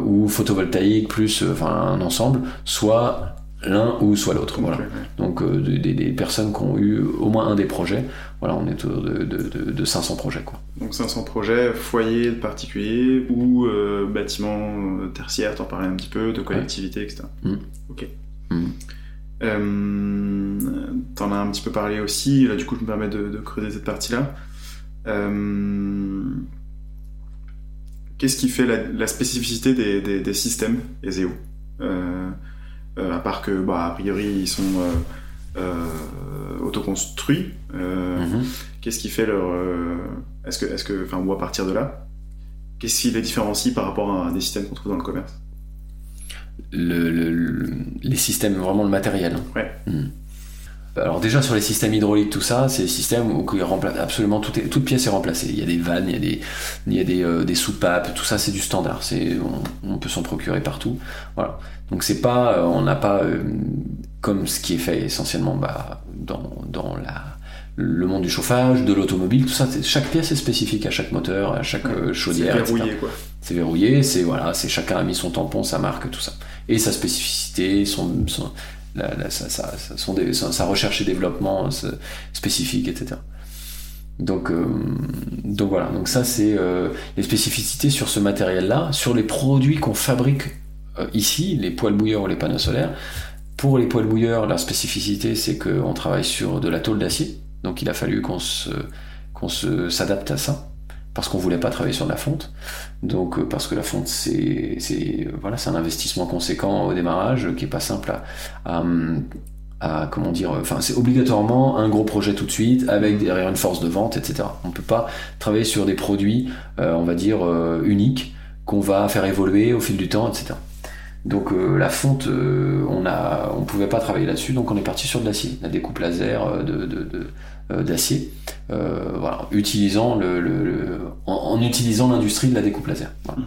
ou photovoltaïque plus, enfin un ensemble, soit l'un ou soit l'autre. Voilà. Donc euh, des, personnes qui ont eu au moins un des projets, voilà, on est autour de, de, 500 projets. Quoi. Donc 500 projets, foyers particuliers ou euh, bâtiments euh, tertiaires, t'en parlais un petit peu, de collectivités, etc. Mm. Ok. Mm. t'en as un petit peu parlé aussi, là du coup je me permets de, creuser cette partie-là. Qu'est-ce qui fait la, spécificité des, des systèmes ESEO euh, à part que, bah, a priori, ils sont euh, euh, autoconstruits. Mhm. Qu'est-ce qui fait leur. est-ce que, est-ce que, enfin, ou à partir de là, qu'est-ce qui les différencie par rapport à des systèmes qu'on trouve dans le commerce? Les systèmes, vraiment le matériel. Ouais. Mhm. Alors déjà sur les systèmes hydrauliques, tout ça, c'est des systèmes où absolument toute, toute, pièce est remplacée. Il y a des vannes, il y a des, il y a des, euh, des soupapes, tout ça c'est du standard. C'est, on, peut s'en procurer partout. Voilà. Donc c'est pas, euh, on n'a pas euh, comme ce qui est fait essentiellement bah, dans, dans la, le monde du chauffage, de l'automobile, tout ça. Chaque pièce est spécifique à chaque moteur, à chaque chaudière. C'est verrouillé quoi. C'est verrouillé, c'est voilà, c'est chacun a mis son tampon, sa marque, tout ça, et sa spécificité, son, son sa, recherche et développement euh, spécifique, etc. Donc, euh, donc voilà, donc ça c'est euh, les spécificités sur ce matériel-là, sur les produits qu'on fabrique ici, les poêles bouilleurs ou les panneaux solaires. Pour les poêles bouilleurs, la spécificité c'est qu'on travaille sur de la tôle d'acier, donc il a fallu qu'on qu'on s'adapte à ça parce qu'on voulait pas travailler sur la fonte. Donc euh, parce que la fonte c'est voilà c'est un investissement conséquent au démarrage qui est pas simple à, à, comment dire enfin c'est obligatoirement un gros projet tout de suite avec derrière une force de vente etc. On peut pas travailler sur des produits euh, on va dire euh, uniques qu'on va faire évoluer au fil du temps etc. Donc la fonte, on a, on pouvait pas travailler là-dessus, donc on est parti sur de l'acier, la découpe laser de, de, de, d'acier, euh, voilà, utilisant le, en, utilisant l'industrie de la découpe laser. Mhm.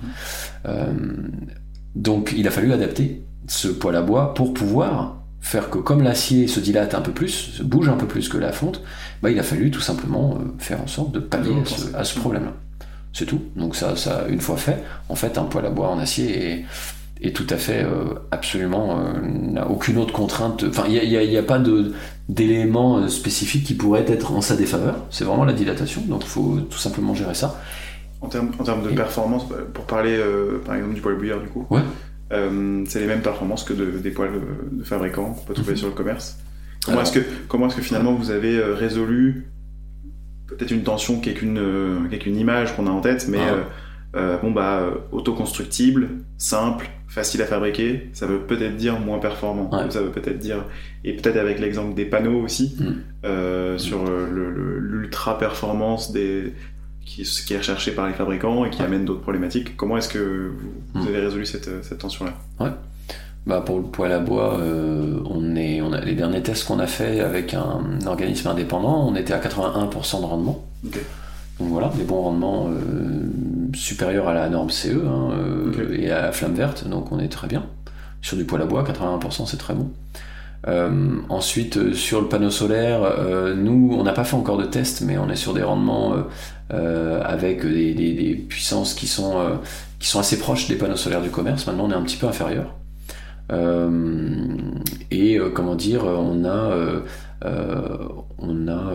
Euh, donc il a fallu adapter ce poêle à bois pour pouvoir faire que comme l'acier se dilate un peu plus, se bouge un peu plus que la fonte, bah, il a fallu tout simplement faire en sorte de pallier à ce, problème-là. C'est tout. Donc ça, ça, une fois fait, en fait, un poêle à bois en acier est, est tout à fait euh, absolument euh, n'a aucune autre contrainte. Enfin, il n'y a, pas de d'éléments euh, spécifiques qui pourraient être en sa défaveur. C'est vraiment la dilatation, donc il faut tout simplement gérer ça. En termes, en termes de performance, bah, pour parler par exemple du poêle bouillard du coup, ouais. c'est les mêmes performances que des poêles de fabricants qu'on peut trouver sur le commerce. Comment est-ce que, comment est-ce que finalement vous avez résolu peut-être une tension qui est qu'une image qu'on a en tête, mais ah. Bon bah autoconstructible, simple, facile à fabriquer, ça veut peut-être dire moins performant. Ça veut peut-être dire, et peut-être avec l'exemple des panneaux aussi, mm. euh, sur l'ultra performance des, qui, qui, est recherché par les fabricants et qui amène d'autres problématiques. Comment est-ce que vous, mm. avez résolu cette, cette tension-là? Ouais. Bah pour le poêle à bois, euh, on est, on a les derniers tests qu'on a fait avec un, organisme indépendant, on était à 81% de rendement. Donc voilà, des bons rendements euh, supérieurs à la norme CE hein, euh, et à la flamme verte, donc on est très bien. Sur du poêle à bois, 81% c'est très bon. Euh, ensuite, sur le panneau solaire, nous, on n'a pas fait encore de test, mais on est sur des rendements avec des, puissances qui sont, qui sont assez proches des panneaux solaires du commerce. Maintenant, on est un petit peu inférieur. et comment dire, on a, on a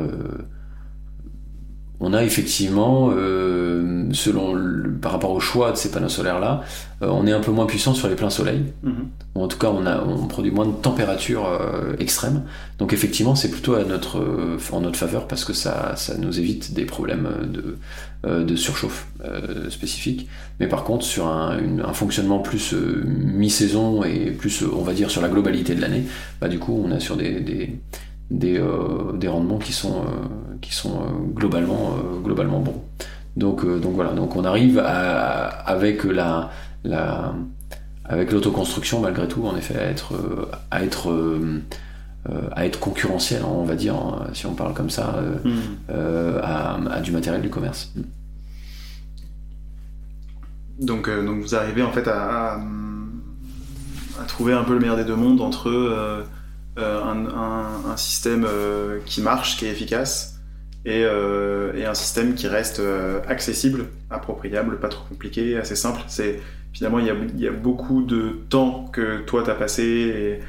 on a effectivement, euh, selon le- par rapport au choix de ces panneaux solaires là, on est un peu moins puissant sur les pleins soleil. Mhm. Ou en tout cas, on, a, on produit moins de température euh, extrême. Donc effectivement, c'est plutôt à notre, euh, en notre faveur parce que ça, ça nous évite des problèmes de, euh, de surchauffe euh, spécifiques. Mais par contre, sur un, une- un fonctionnement plus euh, mi-saison et plus, euh, on va dire, sur la globalité de l'année, bah, du coup, on a sur des, des, des, euh, des rendements qui sont, euh, qui sont euh, globalement, euh, globalement bons. Donc, euh, donc voilà, donc on arrive à, avec la, la, avec l'autoconstruction malgré tout en effet à être à être à être concurrentiel on va dire hein, si on parle comme ça euh, à, à du matériel du commerce. Donc, donc vous arrivez en fait à, à, à trouver un peu le meilleur des deux mondes entre euh, un, un- un système euh, qui marche, qui est efficace, et, euh, et un système qui reste accessible, appropriable, pas trop compliqué, assez simple. C'est finalement il y a, y a beaucoup de temps que toi t'as passé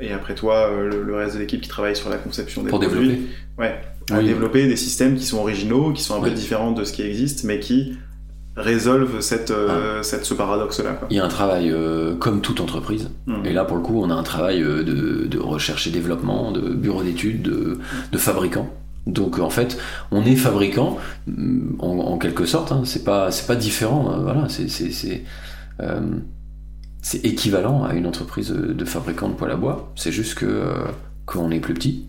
et, et après toi le, le reste de l'équipe qui travaille sur la conception des pour produits développer ouais, à Oui. développer des systèmes qui sont originaux, qui sont un peu différents de ce qui existe, mais qui cette, Ah. euh, cette, ce paradoxe-là. il y a un travail euh, comme toute entreprise Mhm. et là pour le coup on a un travail euh, de, de recherche et développement de bureau d'études de, de fabricants donc en fait on est fabricant mm, en, en quelque sorte hein, c'est pas c'est pas différent euh, voilà c'est euh, équivalent à une entreprise de fabricant de poêle à bois c'est juste que euh, qu'on est plus petit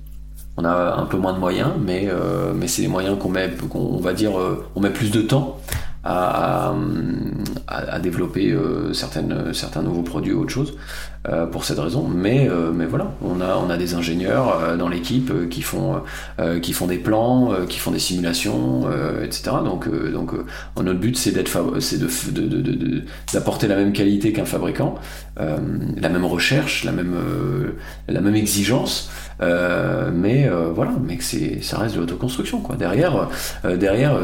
on a un peu moins de moyens mais euh, mais c'est les moyens qu'on met qu'on on va dire euh, on met plus de temps à, à, développer euh, certaines, certains nouveaux produits ou autre chose euh, pour cette raison. Mais, euh, mais voilà, on a, on a des ingénieurs dans l'équipe qui, font, qui font des plans, qui font des simulations, etc. Donc, donc notre but, c'est d'apporter la même qualité qu'un fabricant, la même recherche, la même, la même exigence. Mais voilà, mais que ça reste de l'autoconstruction. Derrière, derrière,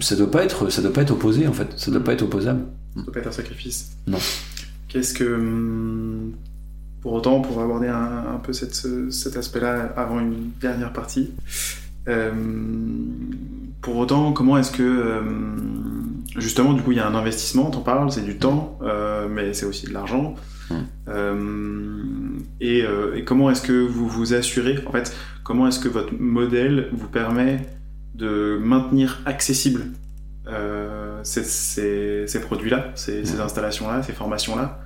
ça doit pas être, ça doit pas être opposé en fait. Ça doit pas être opposable. Ça doit pas être un sacrifice. Non. Qu'est-ce que. hum, Pour autant, pour aborder un, un peu cette, ce- cet aspect-là avant une dernière partie, euh, pour autant, comment est-ce que. euh, justement, du coup, il y a un investissement, t'en parles, c'est du temps, euh, mais c'est aussi de l'argent. Euh, et, et comment est-ce que vous vous assurez, en fait, comment est-ce que votre modèle vous permet de maintenir accessible euh, ces, ces- ces produits-là, ces, ces Mm. installations-là, ces formations-là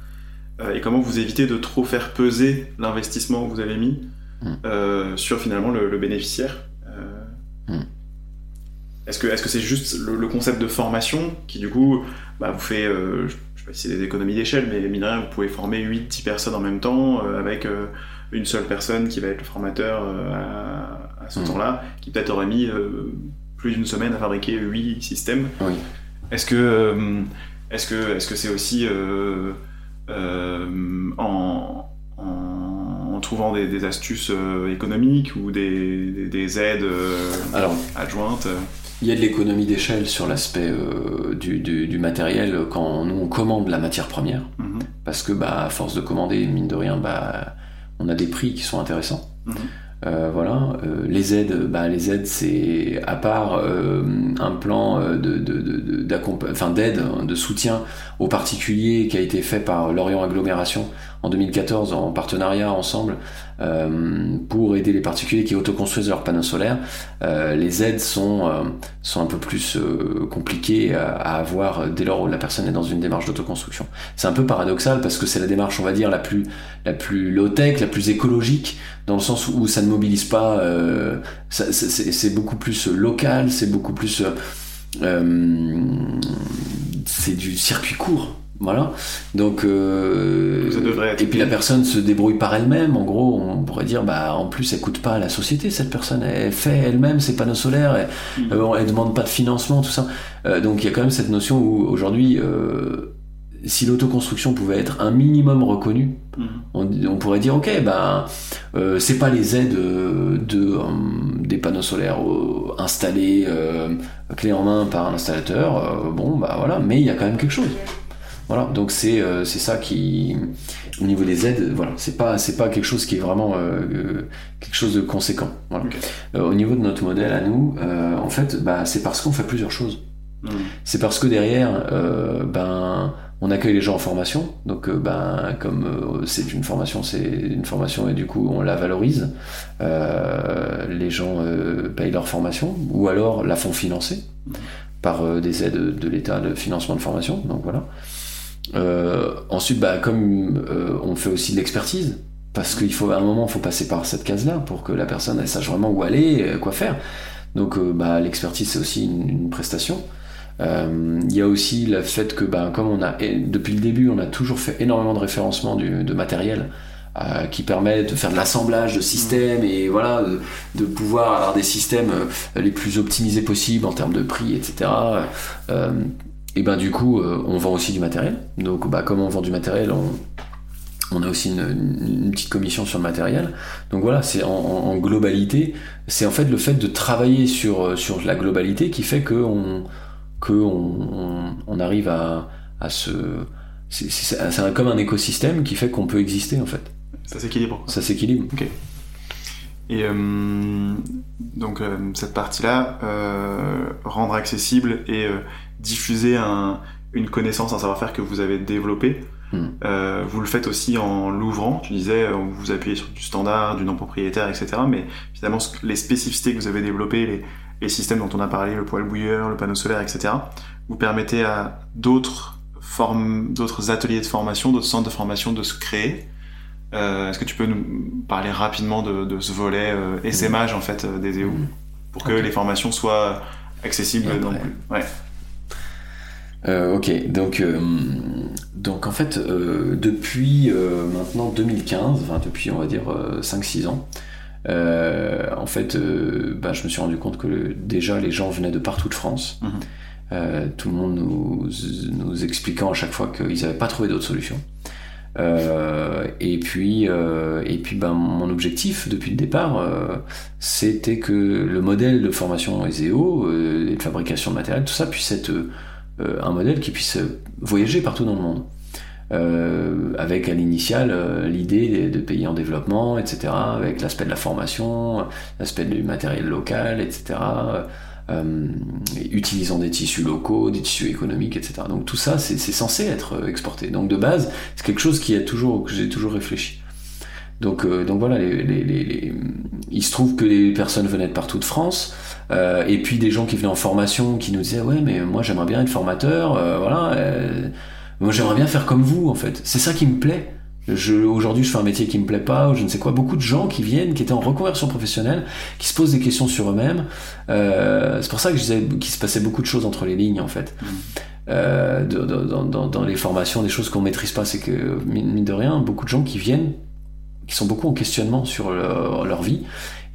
euh, Et comment vous évitez de trop faire peser l'investissement que vous avez mis Mm. euh, sur finalement le, le bénéficiaire euh, Mm. Est-ce que est-ce que c'est juste le, le concept de formation qui du coup bah, vous fait, je je sais pas si c'est des économies d'échelle, mais mine de rien, vous pouvez former 8-10 personnes en même temps euh, avec euh, une seule personne qui va être le formateur euh, à, à ce Mm. temps-là, qui peut-être aurait mis plus d'une semaine à fabriquer 8 systèmes. Oui. Est-ce que euh, est-ce que est-ce que c'est aussi euh, euh, en, en, en trouvant des, des astuces économiques ou des, des, des aides Alors, adjointes il y a de l'économie d'échelle sur l'aspect euh, du, du, du matériel quand nous on commande la matière première, mhm, parce que bah à force de commander, mine de rien, bah on a des prix qui sont intéressants. Mhm. Euh, voilà, Euh, les aides, bah, les aides, c'est à part euh, un plan d'aide, hein, de soutien aux particuliers qui a été fait par Lorient Agglomération en 2014 en partenariat ensemble euh, pour aider les particuliers qui autoconstruisent leurs panneaux solaires. Euh, les aides sont, euh, sont un peu plus euh, compliquées à, avoir dès lors où la personne est dans une démarche d'autoconstruction. C'est un peu paradoxal parce que c'est la démarche, on va dire, la plus, la plus low-tech, la plus écologique, dans le sens où ça ne mobilise pas, c'est- beaucoup plus local, c'est beaucoup plus... c'est du circuit court. Voilà. Donc, euh, Ça devrait être- et puis la personne se débrouille par elle-même. En gros, on pourrait dire, bah, en plus, elle coûte pas à la société. Cette personne, elle fait elle-même ses panneaux solaires. Elle, Mhm. euh, elle demande pas de financement, tout ça. Euh, donc, il y a quand même cette notion où aujourd'hui, euh, si l'autoconstruction pouvait être un minimum reconnue, mhm. on, on pourrait dire ok euh, c'est pas les aides de des panneaux solaires installés clé en main par un installateur bon bah voilà mais il y a quand même quelque chose Voilà, donc c'est c'est ça qui, au niveau des aides, voilà, c'est pas pas quelque chose qui est vraiment quelque chose de conséquent. Voilà. au niveau de notre modèle à nous, en fait, bah, c'est parce qu'on fait plusieurs choses. Hmm. C'est parce que derrière, ben on accueille les gens en formation, donc euh, ben comme euh, c'est une formation, c'est une formation et du coup on la valorise. Euh, les gens payent leur formation ou alors la font financer par des aides de l'État de financement de formation. Donc voilà. Ensuite, bah, comme on fait aussi de l'expertise, parce qu'il faut à un moment, il faut passer par cette case-là pour que la personne sache vraiment où aller, quoi faire. Donc bah, l'expertise c'est aussi une prestation. Euh, il y a aussi le fait que, ben, comme on a, depuis le début, on a toujours fait énormément de référencement de matériel. Euh, qui permet de faire de l'assemblage de systèmes et voilà de, pouvoir avoir des systèmes euh, les plus optimisés possibles en termes de prix etc et ben du coup on vend aussi du matériel donc bah, comme on vend du matériel on, a aussi une, petite commission sur le matériel. Donc voilà, c'est en, globalité, c'est en fait le fait de travailler sur, sur la globalité qui fait qu'on qu'on on, arrive à, à se. C'est comme un écosystème qui fait qu'on peut exister en fait. Ça s'équilibre. Ça s'équilibre. Ok. Et euh, donc euh, cette partie-là, euh, rendre accessible et diffuser un, une connaissance, un savoir-faire que vous avez développé, hmm. vous le faites aussi en l'ouvrant. Tu disais, vous vous appuyez sur du standard, du non propriétaire, etc. Mais finalement, les spécificités que vous avez développées, les, les systèmes dont on a parlé, le poêle bouilleur, le panneau solaire, etc., vous permettez à d'autres formes, d'autres ateliers de formation, d'autres centres de formation de se créer. Euh, est-ce que tu peux nous parler rapidement de, ce volet euh, SMH en fait euh, des EO mm. pour que les formations soient accessibles ouais. Ok, donc, donc en fait, depuis maintenant 2015, enfin depuis on va dire 5-6 ans, euh, en fait, euh, bah, je me suis rendu compte que déjà les gens venaient de partout de France. Mhm. Euh, tout le monde nous, nous, expliquant à chaque fois qu'ils n'avaient pas trouvé d'autre solution. et puis, et puis ben, mon objectif depuis le départ, c'était que le modèle de formation ESEO et de fabrication de matériel, tout ça puisse être un modèle qui puisse voyager partout dans le monde. Euh, avec à l'initial euh, l'idée de, pays en développement, etc., avec l'aspect de la formation, l'aspect du matériel local, etc., euh, utilisant des tissus locaux, des tissus économiques, etc. Donc tout ça, c'est censé être exporté. Donc de base, c'est quelque chose qui a toujours, que j'ai toujours réfléchi. Donc, donc voilà, il se trouve que les personnes venaient de partout de France, et puis des gens qui venaient en formation qui nous disaient ouais mais moi j'aimerais bien être formateur, voilà moi, j'aimerais bien faire comme vous, en fait. C'est ça qui me plaît. Aujourd'hui, je fais un métier qui me plaît pas, ou je ne sais quoi. Beaucoup de gens qui viennent, qui étaient en reconversion professionnelle, qui se posent des questions sur eux-mêmes. Euh, c'est pour ça que je disais qu'il se passait beaucoup de choses entre les lignes, en fait. Mm. Euh, dans, dans, dans, les formations, des choses qu'on maîtrise pas, c'est que mine de rien, beaucoup de gens qui viennent, qui sont beaucoup en questionnement sur leur, leur vie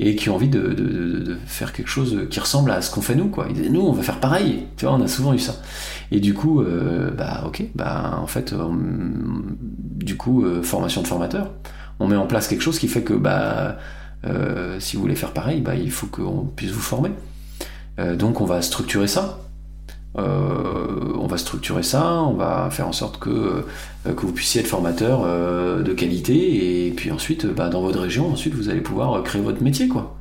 et qui ont envie de, faire quelque chose qui ressemble à ce qu'on fait nous quoi. Ils disent nous on va faire pareil, tu vois, on a souvent eu ça. Et du coup, euh, bah ok, bah en fait, du coup, euh, formation de formateur, on met en place quelque chose qui fait que bah euh, si vous voulez faire pareil, bah il faut qu'on puisse vous former. donc on va structurer ça. On va structurer ça, on va faire en sorte que, que vous puissiez être formateur de qualité et puis ensuite bah, dans votre région ensuite vous allez pouvoir créer votre métier quoi.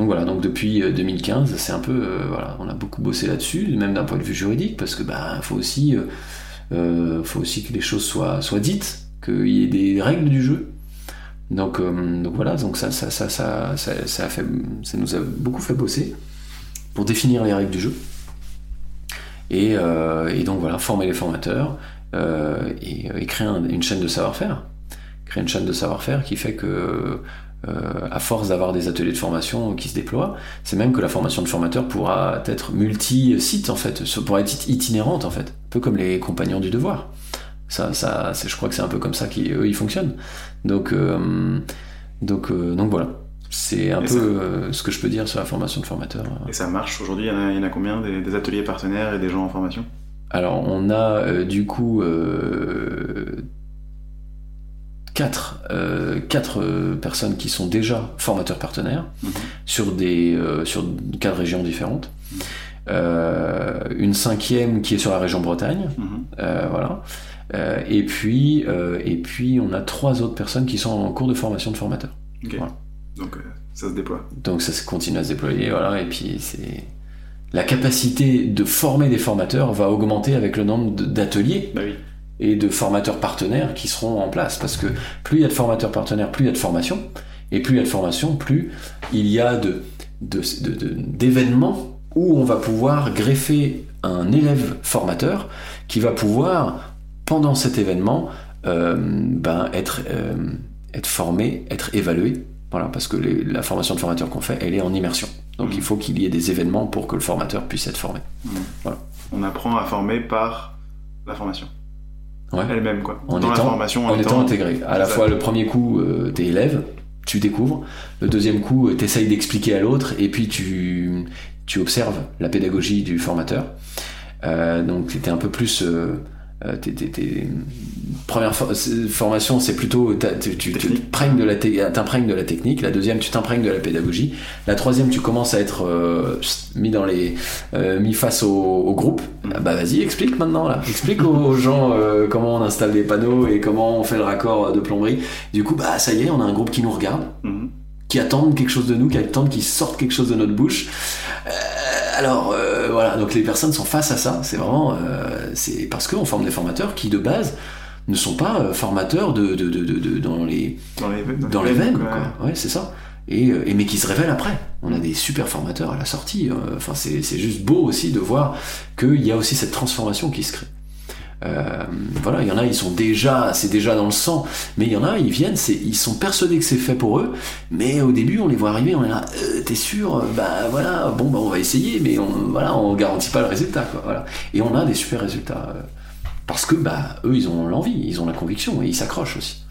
Donc voilà, donc depuis 2015, euh, c'est un peu, euh, voilà, on a beaucoup bossé là-dessus, même d'un point de vue juridique, parce que bah faut aussi, euh, faut aussi que les choses soient, soient dites, qu'il y ait des règles du jeu. Donc, donc voilà, donc ça, ça, ça, ça, ça, a fait, ça nous a beaucoup fait bosser pour définir les règles du jeu. Et, et donc voilà, former les formateurs et, et, créer une chaîne de savoir-faire. Créer une chaîne de savoir-faire qui fait que euh, à force d'avoir des ateliers de formation qui se déploient, c'est même que la formation de formateur pourra être multi-site en fait, pourra être itinérante en fait, un peu comme les compagnons du devoir. Ça, ça, je crois que c'est un peu comme ça qu'eux ils fonctionnent. Donc, euh, donc, euh, donc voilà. C'est un peu ce que je peux dire sur la formation de formateur. Et ça marche aujourd'hui Il y, en a combien des, ateliers partenaires et des gens en formation? Alors on a du coup quatre, euh, quatre euh, personnes qui sont déjà formateurs partenaires mhm. sur des euh, sur quatre régions différentes. Une cinquième qui est sur la région Bretagne, Mhm. voilà. et puis et puis on a trois autres personnes qui sont en cours de formation de formateurs. Voilà. Donc euh, ça se déploie. Donc ça se continue à se déployer, voilà. Et puis c'est la capacité de former des formateurs va augmenter avec le nombre d'ateliers Bah oui. et de formateurs partenaires qui seront en place. Parce que plus il y a de formateurs partenaires, plus il y a de formation. Et plus il y a de formation, plus il y a de, de- de- de- d'événements où on va pouvoir greffer un élève formateur qui va pouvoir, pendant cet événement, euh, ben, être, euh, être formé, être évalué. Voilà, parce que les- la formation de formateur qu'on fait, elle est en immersion. Donc Mhm. il faut qu'il y ait des événements pour que le formateur puisse être formé. On apprend à former par la formation. Ouais. Elle-même, quoi. En Dans la étant- formation, en étant intégré. À la fois, le premier coup, euh, t'es élève, tu découvres. Le deuxième coup, euh, t'essayes d'expliquer à l'autre, et puis tu, tu observes la pédagogie du formateur. Euh, donc, t'es un peu plus. euh, t'es- t'es- t'es- Première for- c'est- formation, c'est plutôt tu, tu, de, la t'imprègnes de la technique. La deuxième, tu t'imprègnes de la pédagogie. La troisième, tu commences à être euh, mis dans les euh, mis face au, au groupe. Mm. Ah Bah vas-y, explique maintenant là. Explique aux, aux gens euh, comment on installe des panneaux et comment on fait le raccord de plomberie. Du coup, bah ça y est, on a un groupe qui nous regarde, Mhm. qui attendent quelque chose de nous, qui attendent qu'il sorte quelque chose de notre bouche. Euh, alors euh, voilà, donc les personnes sont face à ça. C'est vraiment, euh, c'est parce qu'on forme des formateurs qui de base ne sont pas euh, formateurs de, de, de, de- de- dans les Dans les, dans les veines, quoi. quoi. Ouais, c'est ça. Et, et mais qui se révèlent après. On a des super formateurs à la sortie. euh, Enfin, c'est juste beau aussi de voir qu'il y a aussi cette transformation qui se crée. Euh, voilà, il y en a, ils sont déjà, c'est déjà dans le sang, mais il y en a, ils viennent, c'est, ils sont persuadés que c'est fait pour eux, mais au début, on les voit arriver, on est là, euh, t'es sûr, bah voilà, bon, bah on va essayer, mais on, voilà, on garantit pas le résultat, quoi, voilà. Et on a des super résultats, euh, parce que, bah, eux, ils ont l'envie, ils ont la conviction, et ils s'accrochent aussi.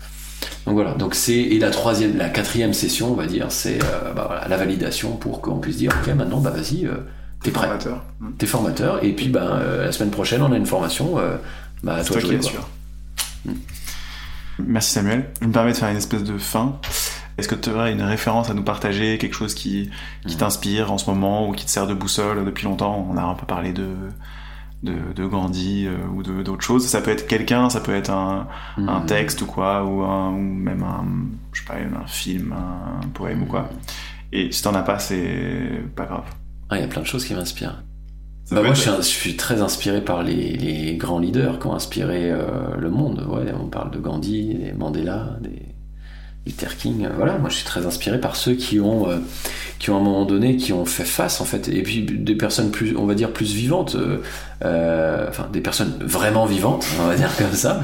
Donc voilà, donc c'est et la troisième, la quatrième session, on va dire, c'est euh, bah, voilà, la validation pour qu'on puisse dire ok maintenant bah vas-y, euh, t'es prêt, Formateur. T'es formateur et puis ben euh, la semaine prochaine on a une formation, euh, bah à toi toi qui assure. Merci Samuel. Je me permets de faire une espèce de fin. Est-ce que tu aurais une référence à nous partager, quelque chose qui, qui Mhm. t'inspire en ce moment ou qui te sert de boussole depuis longtemps? On a un peu parlé de, de, de Gandhi euh, ou de- d'autres choses. Ça peut être quelqu'un, ça peut être un, un Mhm. texte ou quoi, ou, un, ou même un, je sais pas, un film, un poème ou quoi. Et si t'en as pas, c'est pas grave. Ah, il y a plein de choses qui m'inspirent. Bah moi être- je suis, un- je suis très inspiré par les, les grands leaders qui ont inspiré euh, le monde. Ouais, on parle de Gandhi, des Mandela, des Luther King. euh, Voilà, moi je suis très inspiré par ceux qui ont, euh, qui ont à un moment donné, qui ont fait face en fait, et puis des personnes plus, on va dire plus vivantes, euh, enfin des personnes vraiment vivantes, on va dire comme ça,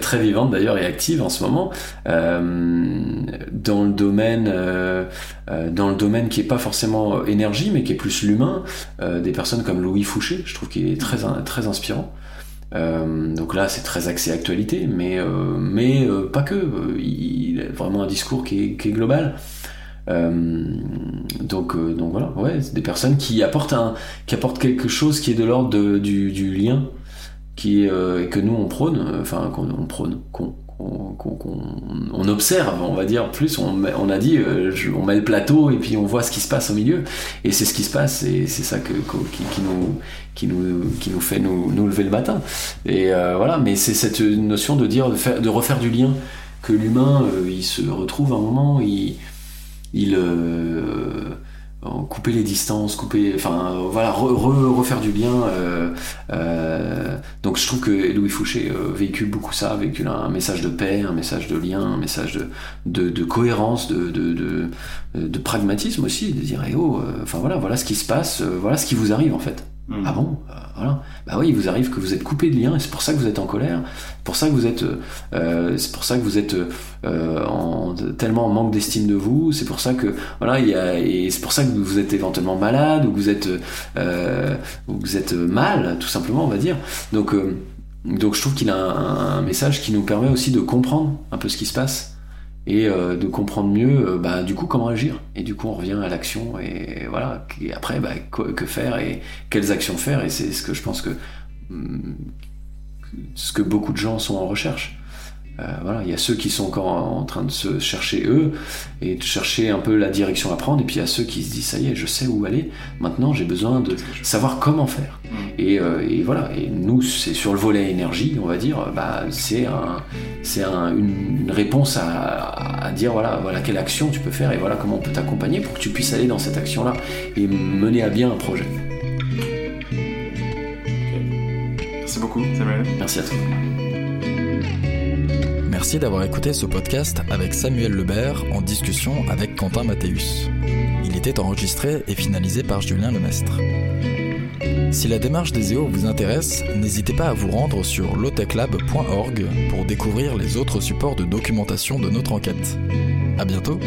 très vivantes d'ailleurs et actives en ce moment, dans le domaine, dans le domaine qui est pas forcément énergie, mais qui est plus l'humain. Des personnes comme Louis Fouché, je trouve qu'il est très, très inspirant. Euh, donc là, c'est très axé actualité, mais, euh, mais euh, pas que. Il, a vraiment un discours qui est, global. Donc, donc voilà, ouais, c'est des personnes qui apportent, un, qui apportent quelque chose qui est de l'ordre du, lien, qui que nous on prône, enfin qu'on on prône, qu'on qu'on- qu'on- qu'on- on observe, on va dire plus. On, a dit, euh, on met le plateau et puis on voit ce qui se passe au milieu. Et c'est ce qui se passe, et c'est ça que, qui, nous, fait nous, lever le matin. Et euh, voilà, mais c'est cette notion de dire, de, faire, de refaire du lien, que l'humain, euh, il se retrouve à un moment, il. Couper les distances, couper, enfin voilà, re- re- refaire du lien. euh, euh, donc je trouve que Louis Fouché euh, véhicule beaucoup ça, véhicule un, message de paix, un message de lien, un message de, cohérence, de, pragmatisme aussi, de dire eh oh, enfin voilà, voilà ce qui se passe, voilà ce qui vous arrive en fait. Mhm. Ah bon Euh, Voilà. Bah oui, il vous arrive que vous êtes coupé de lien et c'est pour ça que vous êtes en colère. Pour ça que vous êtes, euh, c'est pour ça que vous êtes euh, en, tellement en manque d'estime de vous. C'est pour ça que voilà, et c'est pour ça que vous êtes éventuellement malade ou que vous êtes, euh, vous êtes mal, tout simplement, on va dire. Donc, euh, donc je trouve qu'il a un message qui nous permet aussi de comprendre un peu ce qui se passe et euh, de comprendre mieux euh, bah, du coup comment agir. Et du coup on revient à l'action et voilà. Et après bah, que faire et quelles actions faire. Et c'est ce que je pense que hum, ce que beaucoup de gens sont en recherche Euh, voilà, il y a ceux qui sont encore en train de se chercher eux et de chercher un peu la direction à prendre, et puis il y a ceux qui se disent ça y est, je sais où aller. Maintenant, j'ai besoin de savoir comment faire. Mm. Et, euh, et voilà. Et nous, c'est sur le volet énergie, on va dire, bah c'est un, c'est un, une, une réponse à, à dire voilà, voilà quelle action tu peux faire et voilà comment on peut t'accompagner pour que tu puisses aller dans cette action-là et mener à bien un projet. Merci beaucoup, Samuel. Merci à toi. Merci d'avoir écouté ce podcast avec Samuel Lebert en discussion avec Quentin Mathéus. Il était enregistré et finalisé par Julien Lemestre. Si la démarche des EO vous intéresse, n'hésitez pas à vous rendre sur lotechlab.org pour découvrir les autres supports de documentation de notre enquête. À bientôt!